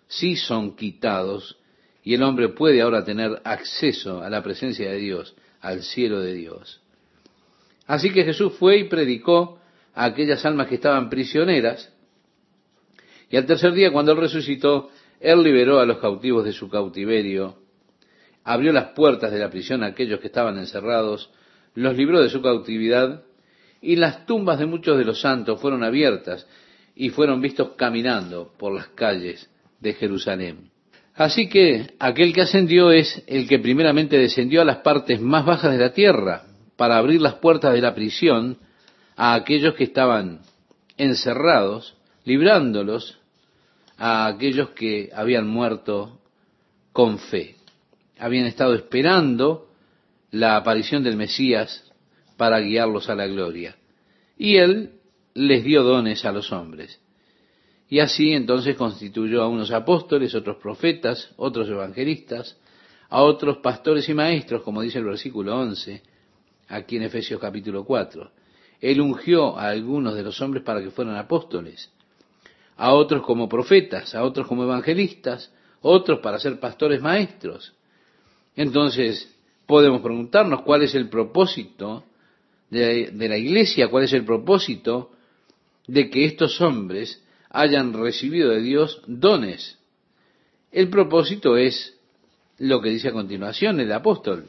sí son quitados y el hombre puede ahora tener acceso a la presencia de Dios, al cielo de Dios. Así que Jesús fue y predicó a aquellas almas que estaban prisioneras, y al tercer día, cuando Él resucitó, Él liberó a los cautivos de su cautiverio, abrió las puertas de la prisión a aquellos que estaban encerrados, los libró de su cautividad, y las tumbas de muchos de los santos fueron abiertas y fueron vistos caminando por las calles de Jerusalén. Así que aquel que ascendió es el que primeramente descendió a las partes más bajas de la tierra para abrir las puertas de la prisión a aquellos que estaban encerrados, librándolos a aquellos que habían muerto con fe. Habían estado esperando la aparición del Mesías para guiarlos a la gloria. Y él les dio dones a los hombres. Y así entonces constituyó a unos apóstoles, otros profetas, otros evangelistas, a otros pastores y maestros, como dice el versículo 11, aquí en Efesios capítulo 4. Él ungió a algunos de los hombres para que fueran apóstoles, a otros como profetas, a otros como evangelistas, otros para ser pastores maestros. Entonces, podemos preguntarnos cuál es el propósito de, de la iglesia, cuál es el propósito de que estos hombres hayan recibido de Dios dones. El propósito es lo que dice a continuación el apóstol,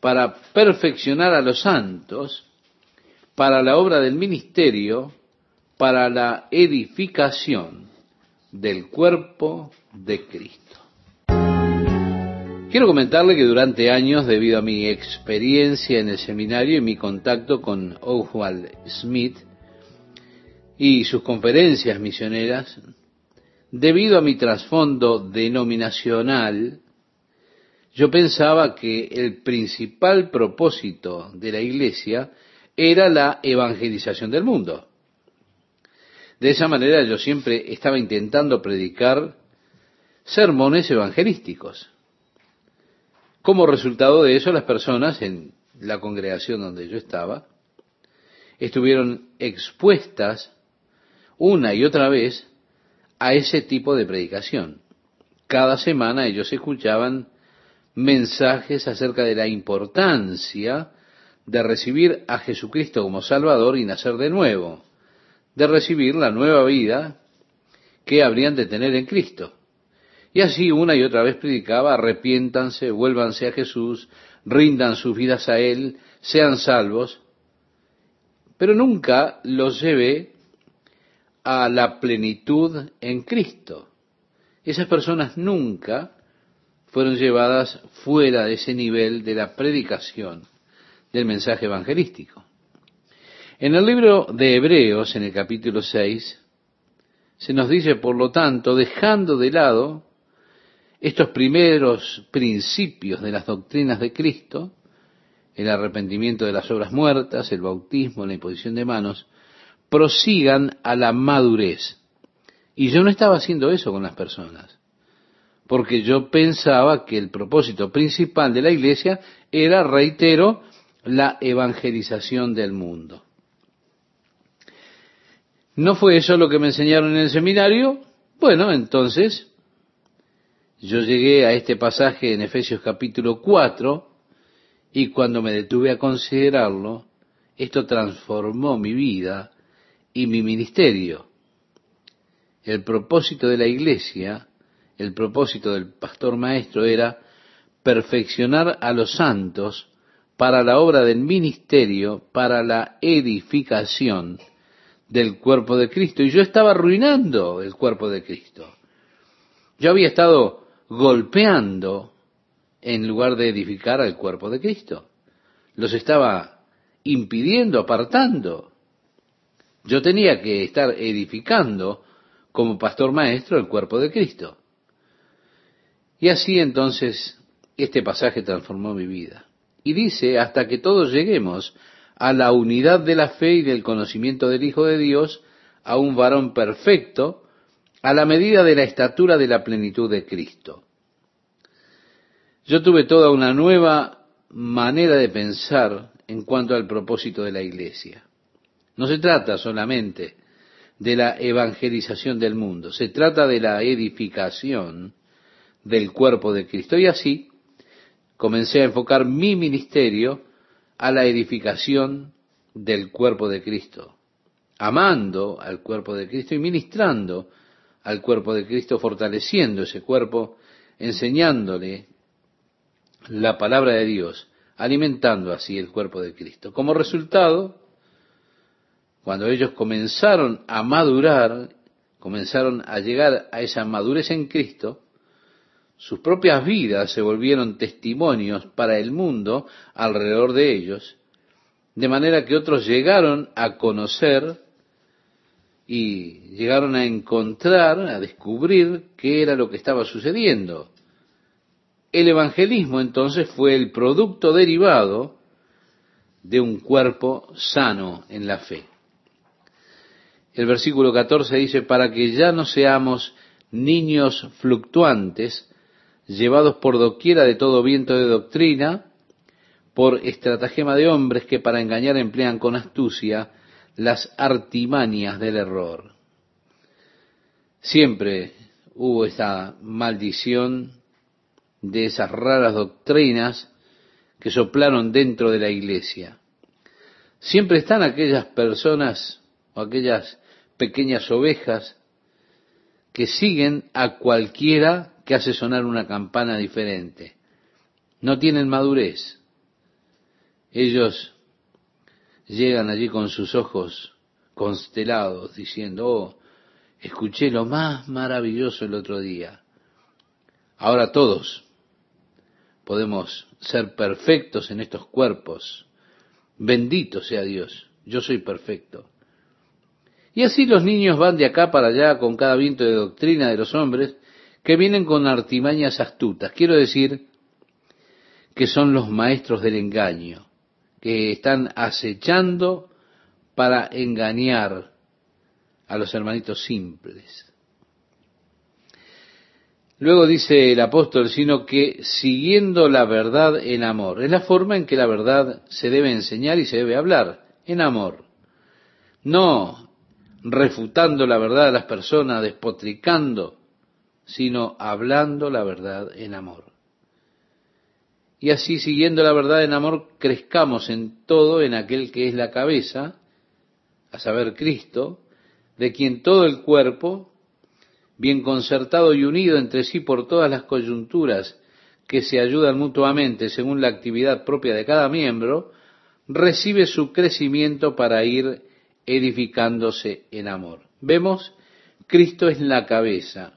para perfeccionar a los santos, para la obra del ministerio, para la edificación del cuerpo de Cristo. Quiero comentarle que durante años, debido a mi experiencia en el seminario y mi contacto con Oswald Smith, y sus conferencias misioneras, debido a mi trasfondo denominacional, yo pensaba que el principal propósito de la iglesia era la evangelización del mundo. De esa manera yo siempre estaba intentando predicar sermones evangelísticos. Como resultado de eso, las personas en la congregación donde yo estaba estuvieron expuestas una y otra vez a ese tipo de predicación. Cada semana ellos escuchaban mensajes acerca de la importancia de recibir a Jesucristo como Salvador y nacer de nuevo, de recibir la nueva vida que habrían de tener en Cristo. Y así una y otra vez predicaba, arrepiéntanse, vuélvanse a Jesús, rindan sus vidas a Él, sean salvos, pero nunca los llevé a la plenitud en Cristo. Esas personas nunca fueron llevadas fuera de ese nivel de la predicación del mensaje evangelístico. En el libro de Hebreos, en el capítulo 6, se nos dice, por lo tanto, dejando de lado estos primeros principios de las doctrinas de Cristo, el arrepentimiento de las obras muertas, el bautismo, la imposición de manos, prosigan a la madurez. Y yo no estaba haciendo eso con las personas, porque yo pensaba que el propósito principal de la iglesia era, reitero, la evangelización del mundo. ¿No fue eso lo que me enseñaron en el seminario? Bueno, entonces yo llegué a este pasaje en Efesios capítulo 4 y cuando me detuve a considerarlo, esto transformó mi vida y mi ministerio. El propósito de la iglesia, el propósito del pastor maestro era perfeccionar a los santos para la obra del ministerio, para la edificación del cuerpo de Cristo. Y yo estaba arruinando el cuerpo de Cristo. Yo había estado golpeando en lugar de edificar al cuerpo de Cristo. Los estaba impidiendo, apartando. Yo tenía que estar edificando como pastor maestro el cuerpo de Cristo. Y así entonces este pasaje transformó mi vida. Y dice, hasta que todos lleguemos a la unidad de la fe y del conocimiento del Hijo de Dios, a un varón perfecto, a la medida de la estatura de la plenitud de Cristo. Yo tuve toda una nueva manera de pensar en cuanto al propósito de la iglesia. No se trata solamente de la evangelización del mundo, se trata de la edificación del cuerpo de Cristo. Y así comencé a enfocar mi ministerio a la edificación del cuerpo de Cristo, amando al cuerpo de Cristo y ministrando al cuerpo de Cristo, fortaleciendo ese cuerpo, enseñándole la palabra de Dios, alimentando así el cuerpo de Cristo. Como resultado, cuando ellos comenzaron a madurar, comenzaron a llegar a esa madurez en Cristo, sus propias vidas se volvieron testimonios para el mundo alrededor de ellos, de manera que otros llegaron a conocer y llegaron a encontrar, a descubrir qué era lo que estaba sucediendo. El evangelismo entonces fue el producto derivado de un cuerpo sano en la fe. El versículo 14 dice, para que ya no seamos niños fluctuantes, llevados por doquiera de todo viento de doctrina, por estratagema de hombres que para engañar emplean con astucia las artimañas del error. Siempre hubo esta maldición de esas raras doctrinas que soplaron dentro de la iglesia. Siempre están aquellas personas o aquellas pequeñas ovejas que siguen a cualquiera que hace sonar una campana diferente. No tienen madurez. Ellos llegan allí con sus ojos constelados diciendo, oh, escuché lo más maravilloso el otro día. Ahora todos podemos ser perfectos en estos cuerpos. Bendito sea Dios, yo soy perfecto. Y así los niños van de acá para allá con cada viento de doctrina de los hombres que vienen con artimañas astutas. Quiero decir que son los maestros del engaño, que están acechando para engañar a los hermanitos simples. Luego dice el apóstol, sino que siguiendo la verdad en amor. Es la forma en que la verdad se debe enseñar y se debe hablar, en amor. No refutando la verdad a las personas, despotricando, sino hablando la verdad en amor. Y así, siguiendo la verdad en amor, crezcamos en todo en aquel que es la cabeza, a saber, Cristo, de quien todo el cuerpo, bien concertado y unido entre sí por todas las coyunturas que se ayudan mutuamente según la actividad propia de cada miembro, recibe su crecimiento para ir edificándose en amor. Vemos, Cristo es la cabeza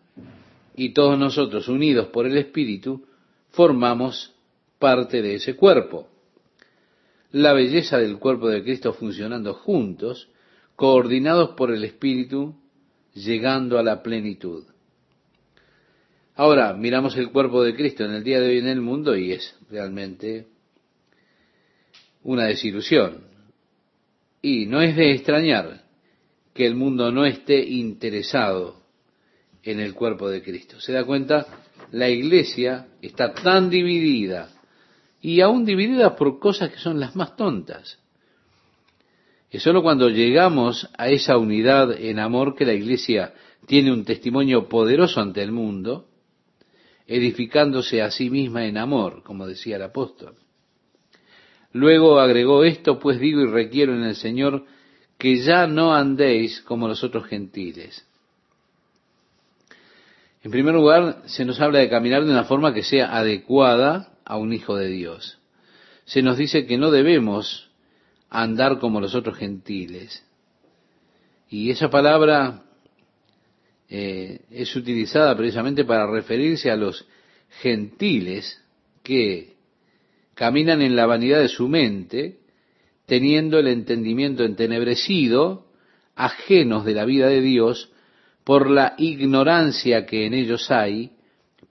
y todos nosotros, unidos por el Espíritu, formamos parte de ese cuerpo. La belleza del cuerpo de Cristo funcionando juntos, coordinados por el Espíritu, llegando a la plenitud. Ahora, miramos el cuerpo de Cristo en el día de hoy en el mundo y es realmente una desilusión. Y no es de extrañar que el mundo no esté interesado en el cuerpo de Cristo. ¿Se da cuenta? La iglesia está tan dividida y aún dividida por cosas que son las más tontas. Es solo cuando llegamos a esa unidad en amor que la iglesia tiene un testimonio poderoso ante el mundo, edificándose a sí misma en amor, como decía el apóstol. Luego agregó esto, pues digo y requiero en el Señor que ya no andéis como los otros gentiles. En primer lugar, se nos habla de caminar de una forma que sea adecuada a un hijo de Dios. se nos dice que no debemos andar como los otros gentiles. Y esa palabra eh, es utilizada precisamente para referirse a los gentiles que caminan en la vanidad de su mente, teniendo el entendimiento entenebrecido, ajenos de la vida de Dios, por la ignorancia que en ellos hay,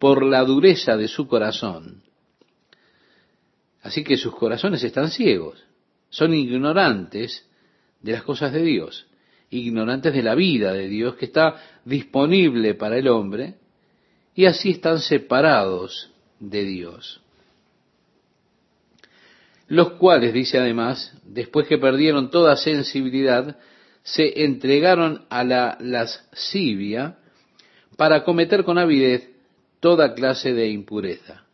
por la dureza de su corazón. Así que sus corazones están ciegos, son ignorantes de las cosas de Dios, ignorantes de la vida de Dios que está disponible para el hombre, y así están separados de Dios. Los cuales, dice además, después que perdieron toda sensibilidad, se entregaron a la lascivia para cometer con avidez toda clase de impureza.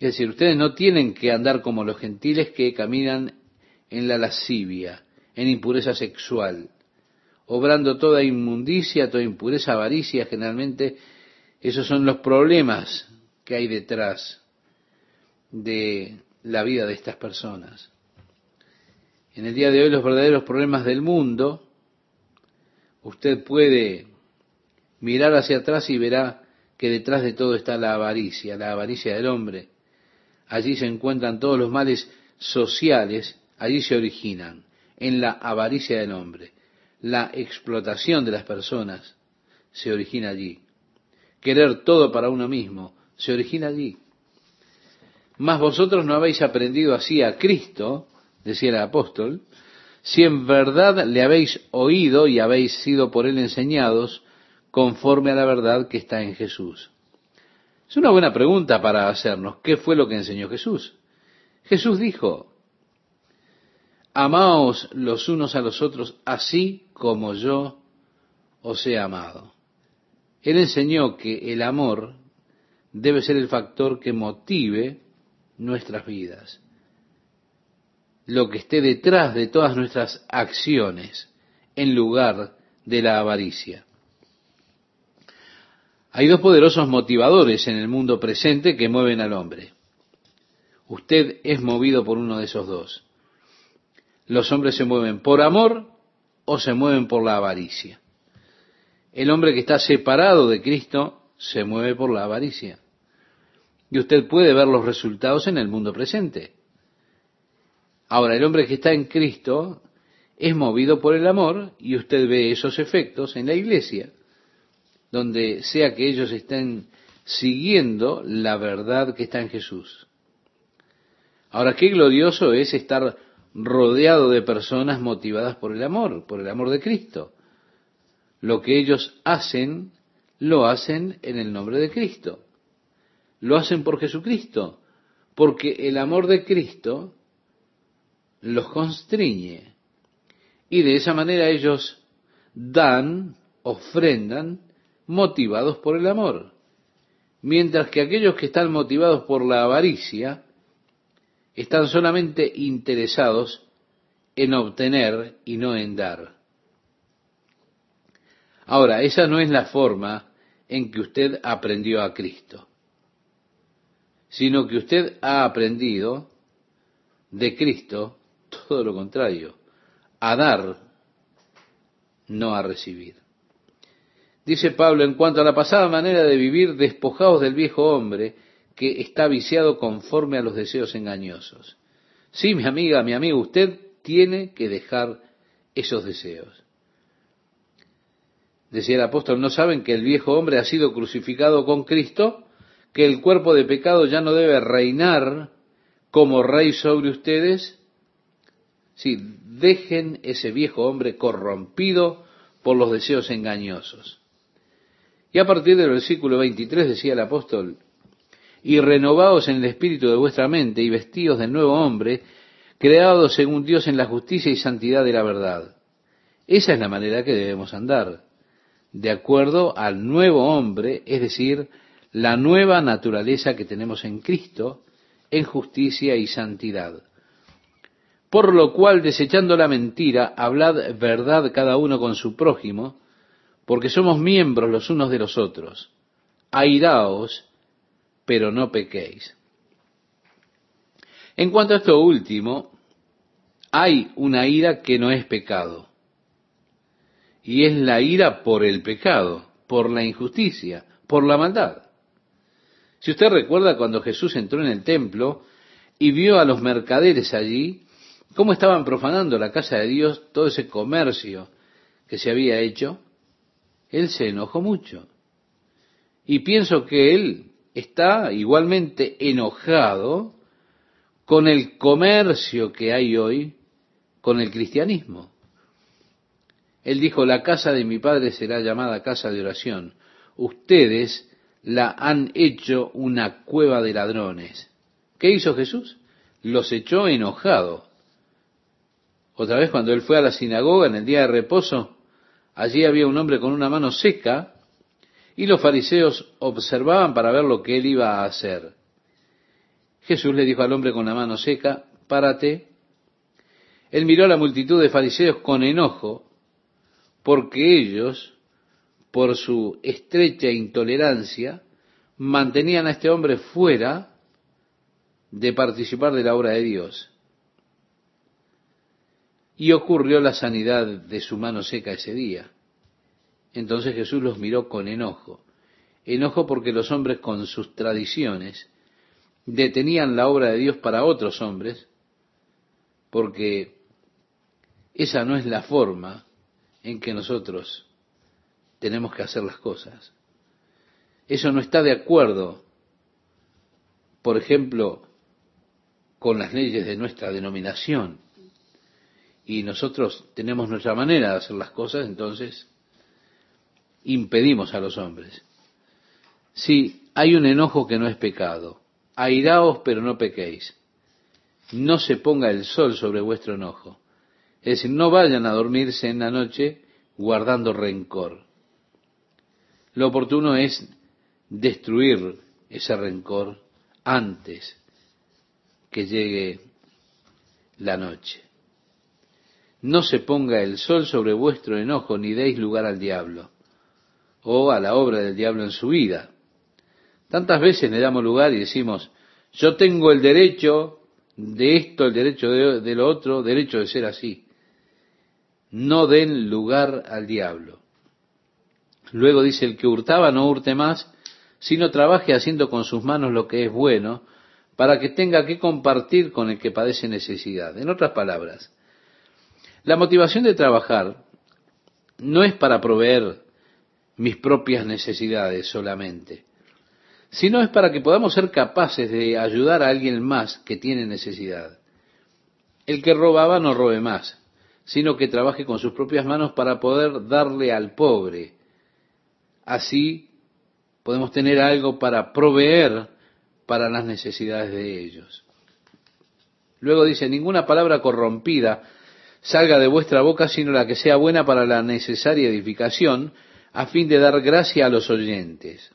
Es decir, ustedes no tienen que andar como los gentiles que caminan en la lascivia, en impureza sexual, obrando toda inmundicia, toda impureza, avaricia, generalmente esos son los problemas que hay detrás de la vida de estas personas. En el día de hoy los verdaderos problemas del mundo, usted puede mirar hacia atrás y verá que detrás de todo está la avaricia, la avaricia del hombre. Allí se encuentran todos los males sociales, allí se originan, en la avaricia del hombre. La explotación de las personas se origina allí. Querer todo para uno mismo se origina allí. Mas vosotros no habéis aprendido así a Cristo, decía el apóstol, si en verdad le habéis oído y habéis sido por él enseñados conforme a la verdad que está en Jesús. Es una buena pregunta para hacernos. ¿Qué fue lo que enseñó Jesús? Jesús dijo, Amaos los unos a los otros así como yo os he amado. Él enseñó que el amor debe ser el factor que motive nuestras vidas, lo que esté detrás de todas nuestras acciones en lugar de la avaricia. Hay dos poderosos motivadores en el mundo presente que mueven al hombre. Usted es movido por uno de esos dos. Los hombres se mueven por amor o se mueven por la avaricia. El hombre que está separado de Cristo se mueve por la avaricia. Y usted puede ver los resultados en el mundo presente. Ahora, el hombre que está en Cristo es movido por el amor y usted ve esos efectos en la iglesia, donde sea que ellos estén siguiendo la verdad que está en Jesús. Ahora, qué glorioso es estar rodeado de personas motivadas por el amor, por el amor de Cristo. Lo que ellos hacen, lo hacen en el nombre de Cristo lo hacen por Jesucristo, porque el amor de Cristo los constriñe. Y de esa manera ellos dan, ofrendan, motivados por el amor. Mientras que aquellos que están motivados por la avaricia están solamente interesados en obtener y no en dar. Ahora, esa no es la forma en que usted aprendió a Cristo sino que usted ha aprendido de Cristo todo lo contrario, a dar, no a recibir. Dice Pablo, en cuanto a la pasada manera de vivir, despojados del viejo hombre que está viciado conforme a los deseos engañosos. Sí, mi amiga, mi amigo, usted tiene que dejar esos deseos. Decía el apóstol, ¿no saben que el viejo hombre ha sido crucificado con Cristo? Que el cuerpo de pecado ya no debe reinar como rey sobre ustedes? Sí, dejen ese viejo hombre corrompido por los deseos engañosos. Y a partir del versículo 23 decía el apóstol, y renovaos en el espíritu de vuestra mente y vestidos del nuevo hombre, creado según Dios en la justicia y santidad de la verdad. Esa es la manera que debemos andar, de acuerdo al nuevo hombre, es decir, la nueva naturaleza que tenemos en Cristo, en justicia y santidad. Por lo cual, desechando la mentira, hablad verdad cada uno con su prójimo, porque somos miembros los unos de los otros. Airaos, pero no pequéis. En cuanto a esto último, hay una ira que no es pecado. Y es la ira por el pecado, por la injusticia, por la maldad. Si usted recuerda cuando Jesús entró en el templo y vio a los mercaderes allí, cómo estaban profanando la casa de Dios, todo ese comercio que se había hecho, él se enojó mucho. Y pienso que él está igualmente enojado con el comercio que hay hoy con el cristianismo. Él dijo, la casa de mi padre será llamada casa de oración. Ustedes la han hecho una cueva de ladrones. ¿Qué hizo Jesús? Los echó enojado. Otra vez cuando él fue a la sinagoga en el día de reposo, allí había un hombre con una mano seca y los fariseos observaban para ver lo que él iba a hacer. Jesús le dijo al hombre con la mano seca, párate. Él miró a la multitud de fariseos con enojo, porque ellos, por su estrecha intolerancia, mantenían a este hombre fuera de participar de la obra de Dios. Y ocurrió la sanidad de su mano seca ese día. Entonces Jesús los miró con enojo. Enojo porque los hombres con sus tradiciones detenían la obra de Dios para otros hombres, porque esa no es la forma en que nosotros tenemos que hacer las cosas. Eso no está de acuerdo, por ejemplo, con las leyes de nuestra denominación. Y nosotros tenemos nuestra manera de hacer las cosas, entonces impedimos a los hombres. Sí, hay un enojo que no es pecado. Airaos, pero no pequéis. No se ponga el sol sobre vuestro enojo. Es decir, no vayan a dormirse en la noche guardando rencor. Lo oportuno es destruir ese rencor antes que llegue la noche. No se ponga el sol sobre vuestro enojo, ni deis lugar al diablo, o a la obra del diablo en su vida. Tantas veces le damos lugar y decimos, yo tengo el derecho de esto, el derecho de, lo otro, derecho de ser así. No den lugar al diablo. Luego dice, el que hurtaba no hurte más, sino trabaje haciendo con sus manos lo que es bueno, para que tenga que compartir con el que padece necesidad. En otras palabras, la motivación de trabajar no es para proveer mis propias necesidades solamente, sino es para que podamos ser capaces de ayudar a alguien más que tiene necesidad. El que robaba no robe más, sino que trabaje con sus propias manos para poder darle al pobre. Así podemos tener algo para proveer para las necesidades de ellos. Luego dice, ninguna palabra corrompida salga de vuestra boca, sino la que sea buena para la necesaria edificación, a fin de dar gracia a los oyentes.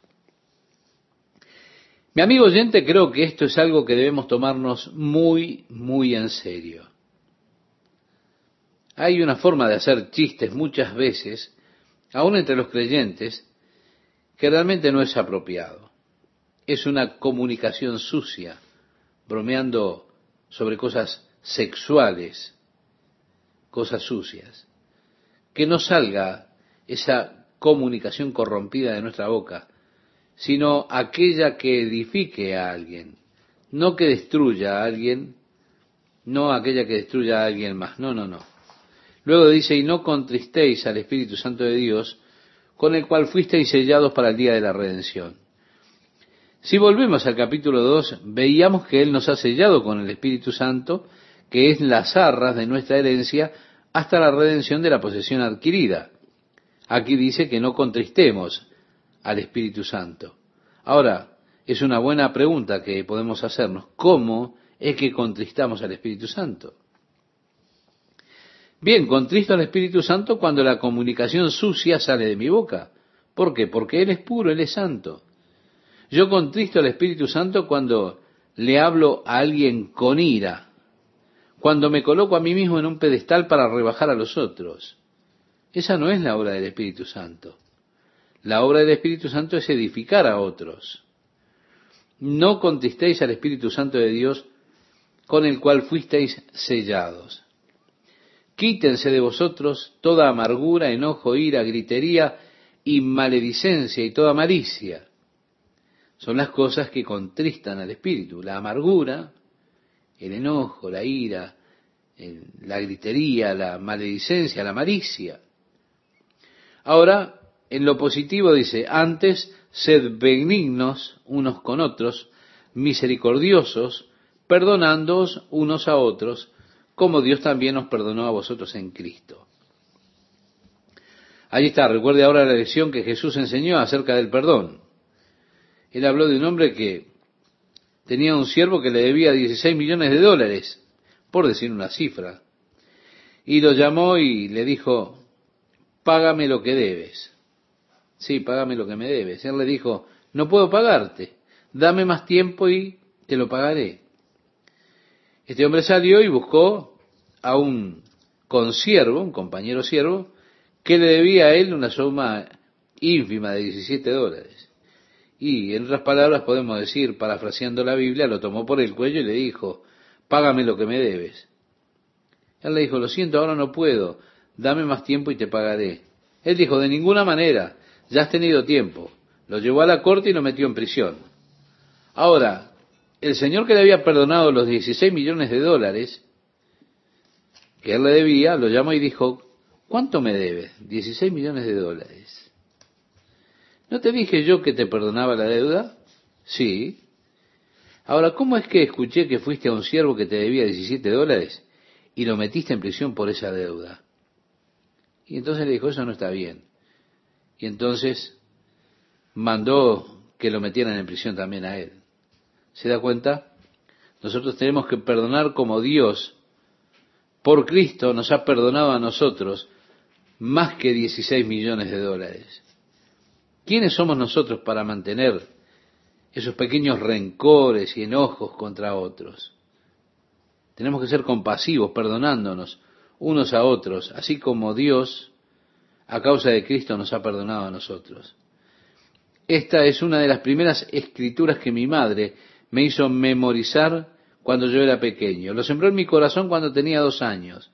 Mi amigo oyente, creo que esto es algo que debemos tomarnos muy, muy en serio. Hay una forma de hacer chistes muchas veces, aún entre los creyentes, que realmente no es apropiado. Es una comunicación sucia, bromeando sobre cosas sexuales, cosas sucias. Que no salga esa comunicación corrompida de nuestra boca, sino aquella que edifique a alguien, no que destruya a alguien, no aquella que destruya a alguien más, no, no, no. Luego dice, y no contristéis al Espíritu Santo de Dios, con el cual fuisteis sellados para el día de la redención. Si volvemos al capítulo 2, veíamos que Él nos ha sellado con el Espíritu Santo, que es las arras de nuestra herencia, hasta la redención de la posesión adquirida. Aquí dice que no contristemos al Espíritu Santo. Ahora, es una buena pregunta que podemos hacernos. ¿Cómo es que contristamos al Espíritu Santo? Bien, contristo al Espíritu Santo cuando la comunicación sucia sale de mi boca. ¿Por qué? Porque Él es puro, Él es santo. Yo contristo al Espíritu Santo cuando le hablo a alguien con ira, cuando me coloco a mí mismo en un pedestal para rebajar a los otros. Esa no es la obra del Espíritu Santo. La obra del Espíritu Santo es edificar a otros. No contristéis al Espíritu Santo de Dios, con el cual fuisteis sellados. Quítense de vosotros toda amargura, enojo, ira, gritería y maledicencia y toda malicia. Son las cosas que contristan al espíritu. La amargura, el enojo, la ira, la gritería, la maledicencia, la malicia. Ahora, en lo positivo dice, antes sed benignos unos con otros, misericordiosos, perdonándoos unos a otros, como Dios también os perdonó a vosotros en Cristo. Ahí está, recuerde ahora la lección que Jesús enseñó acerca del perdón. Él habló de un hombre que tenía un siervo que le debía 16 millones de dólares, por decir una cifra, y lo llamó y le dijo, págame lo que debes. Sí, págame lo que me debes. Él le dijo, no puedo pagarte, dame más tiempo y te lo pagaré. Este hombre salió y buscó a un consiervo, un compañero siervo, que le debía a él una suma ínfima de 17 dólares. Y en otras palabras podemos decir, parafraseando la Biblia, lo tomó por el cuello y le dijo, págame lo que me debes. Él le dijo, lo siento, ahora no puedo, dame más tiempo y te pagaré. Él dijo, de ninguna manera, ya has tenido tiempo. Lo llevó a la corte y lo metió en prisión. Ahora, el señor que le había perdonado los 16 millones de dólares que él le debía, lo llamó y dijo, ¿cuánto me debes? 16 millones de dólares. ¿No te dije yo que te perdonaba la deuda? Sí. Ahora, ¿cómo es que escuché que fuiste a un siervo que te debía 17 dólares y lo metiste en prisión por esa deuda? Y entonces le dijo, eso no está bien. Y entonces mandó que lo metieran en prisión también a él. ¿Se da cuenta? Nosotros tenemos que perdonar como Dios, por Cristo, nos ha perdonado a nosotros más que 16 millones de dólares. ¿Quiénes somos nosotros para mantener esos pequeños rencores y enojos contra otros? Tenemos que ser compasivos, perdonándonos unos a otros, así como Dios, a causa de Cristo, nos ha perdonado a nosotros. Esta es una de las primeras escrituras que mi madre me hizo memorizar cuando yo era pequeño. Lo sembró en mi corazón cuando tenía dos años.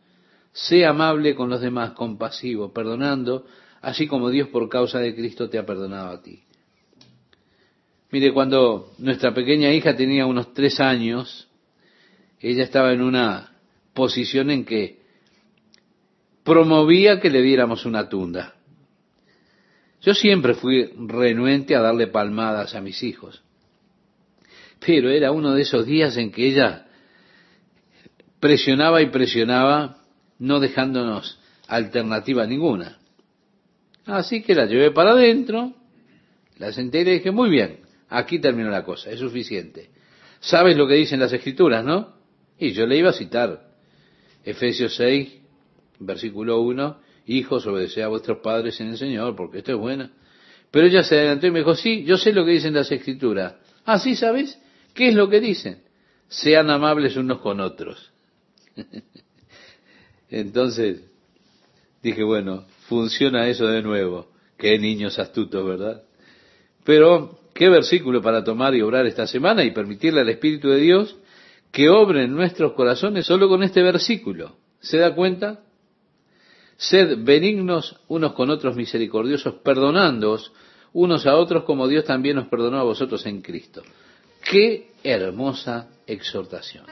Sé amable con los demás, compasivo, perdonando, así como Dios por causa de Cristo te ha perdonado a ti. Mire, cuando nuestra pequeña hija tenía unos tres años, ella estaba en una posición en que promovía que le diéramos una tunda. Yo siempre fui renuente a darle palmadas a mis hijos. Pero era uno de esos días en que ella presionaba y presionaba, no dejándonos alternativa ninguna. Así que la llevé para adentro, la senté y dije, muy bien, aquí terminó la cosa, es suficiente. ¿Sabes lo que dicen las escrituras, no? Y yo le iba a citar Efesios 6, versículo 1, hijos, obedeced a vuestros padres en el Señor, porque esto es bueno. Pero ella se adelantó y me dijo, sí, yo sé lo que dicen las escrituras. Ah, sí, ¿sabes? ¿Qué es lo que dicen? Sean amables unos con otros. *laughs* Entonces, dije, bueno, funciona eso de nuevo. Qué niños astutos, ¿verdad? Pero, qué versículo para tomar y obrar esta semana y permitirle al Espíritu de Dios que obre en nuestros corazones solo con este versículo. ¿Se da cuenta? Sed benignos unos con otros misericordiosos, perdonándoos unos a otros como Dios también os perdonó a vosotros en Cristo. Qué hermosa exhortación.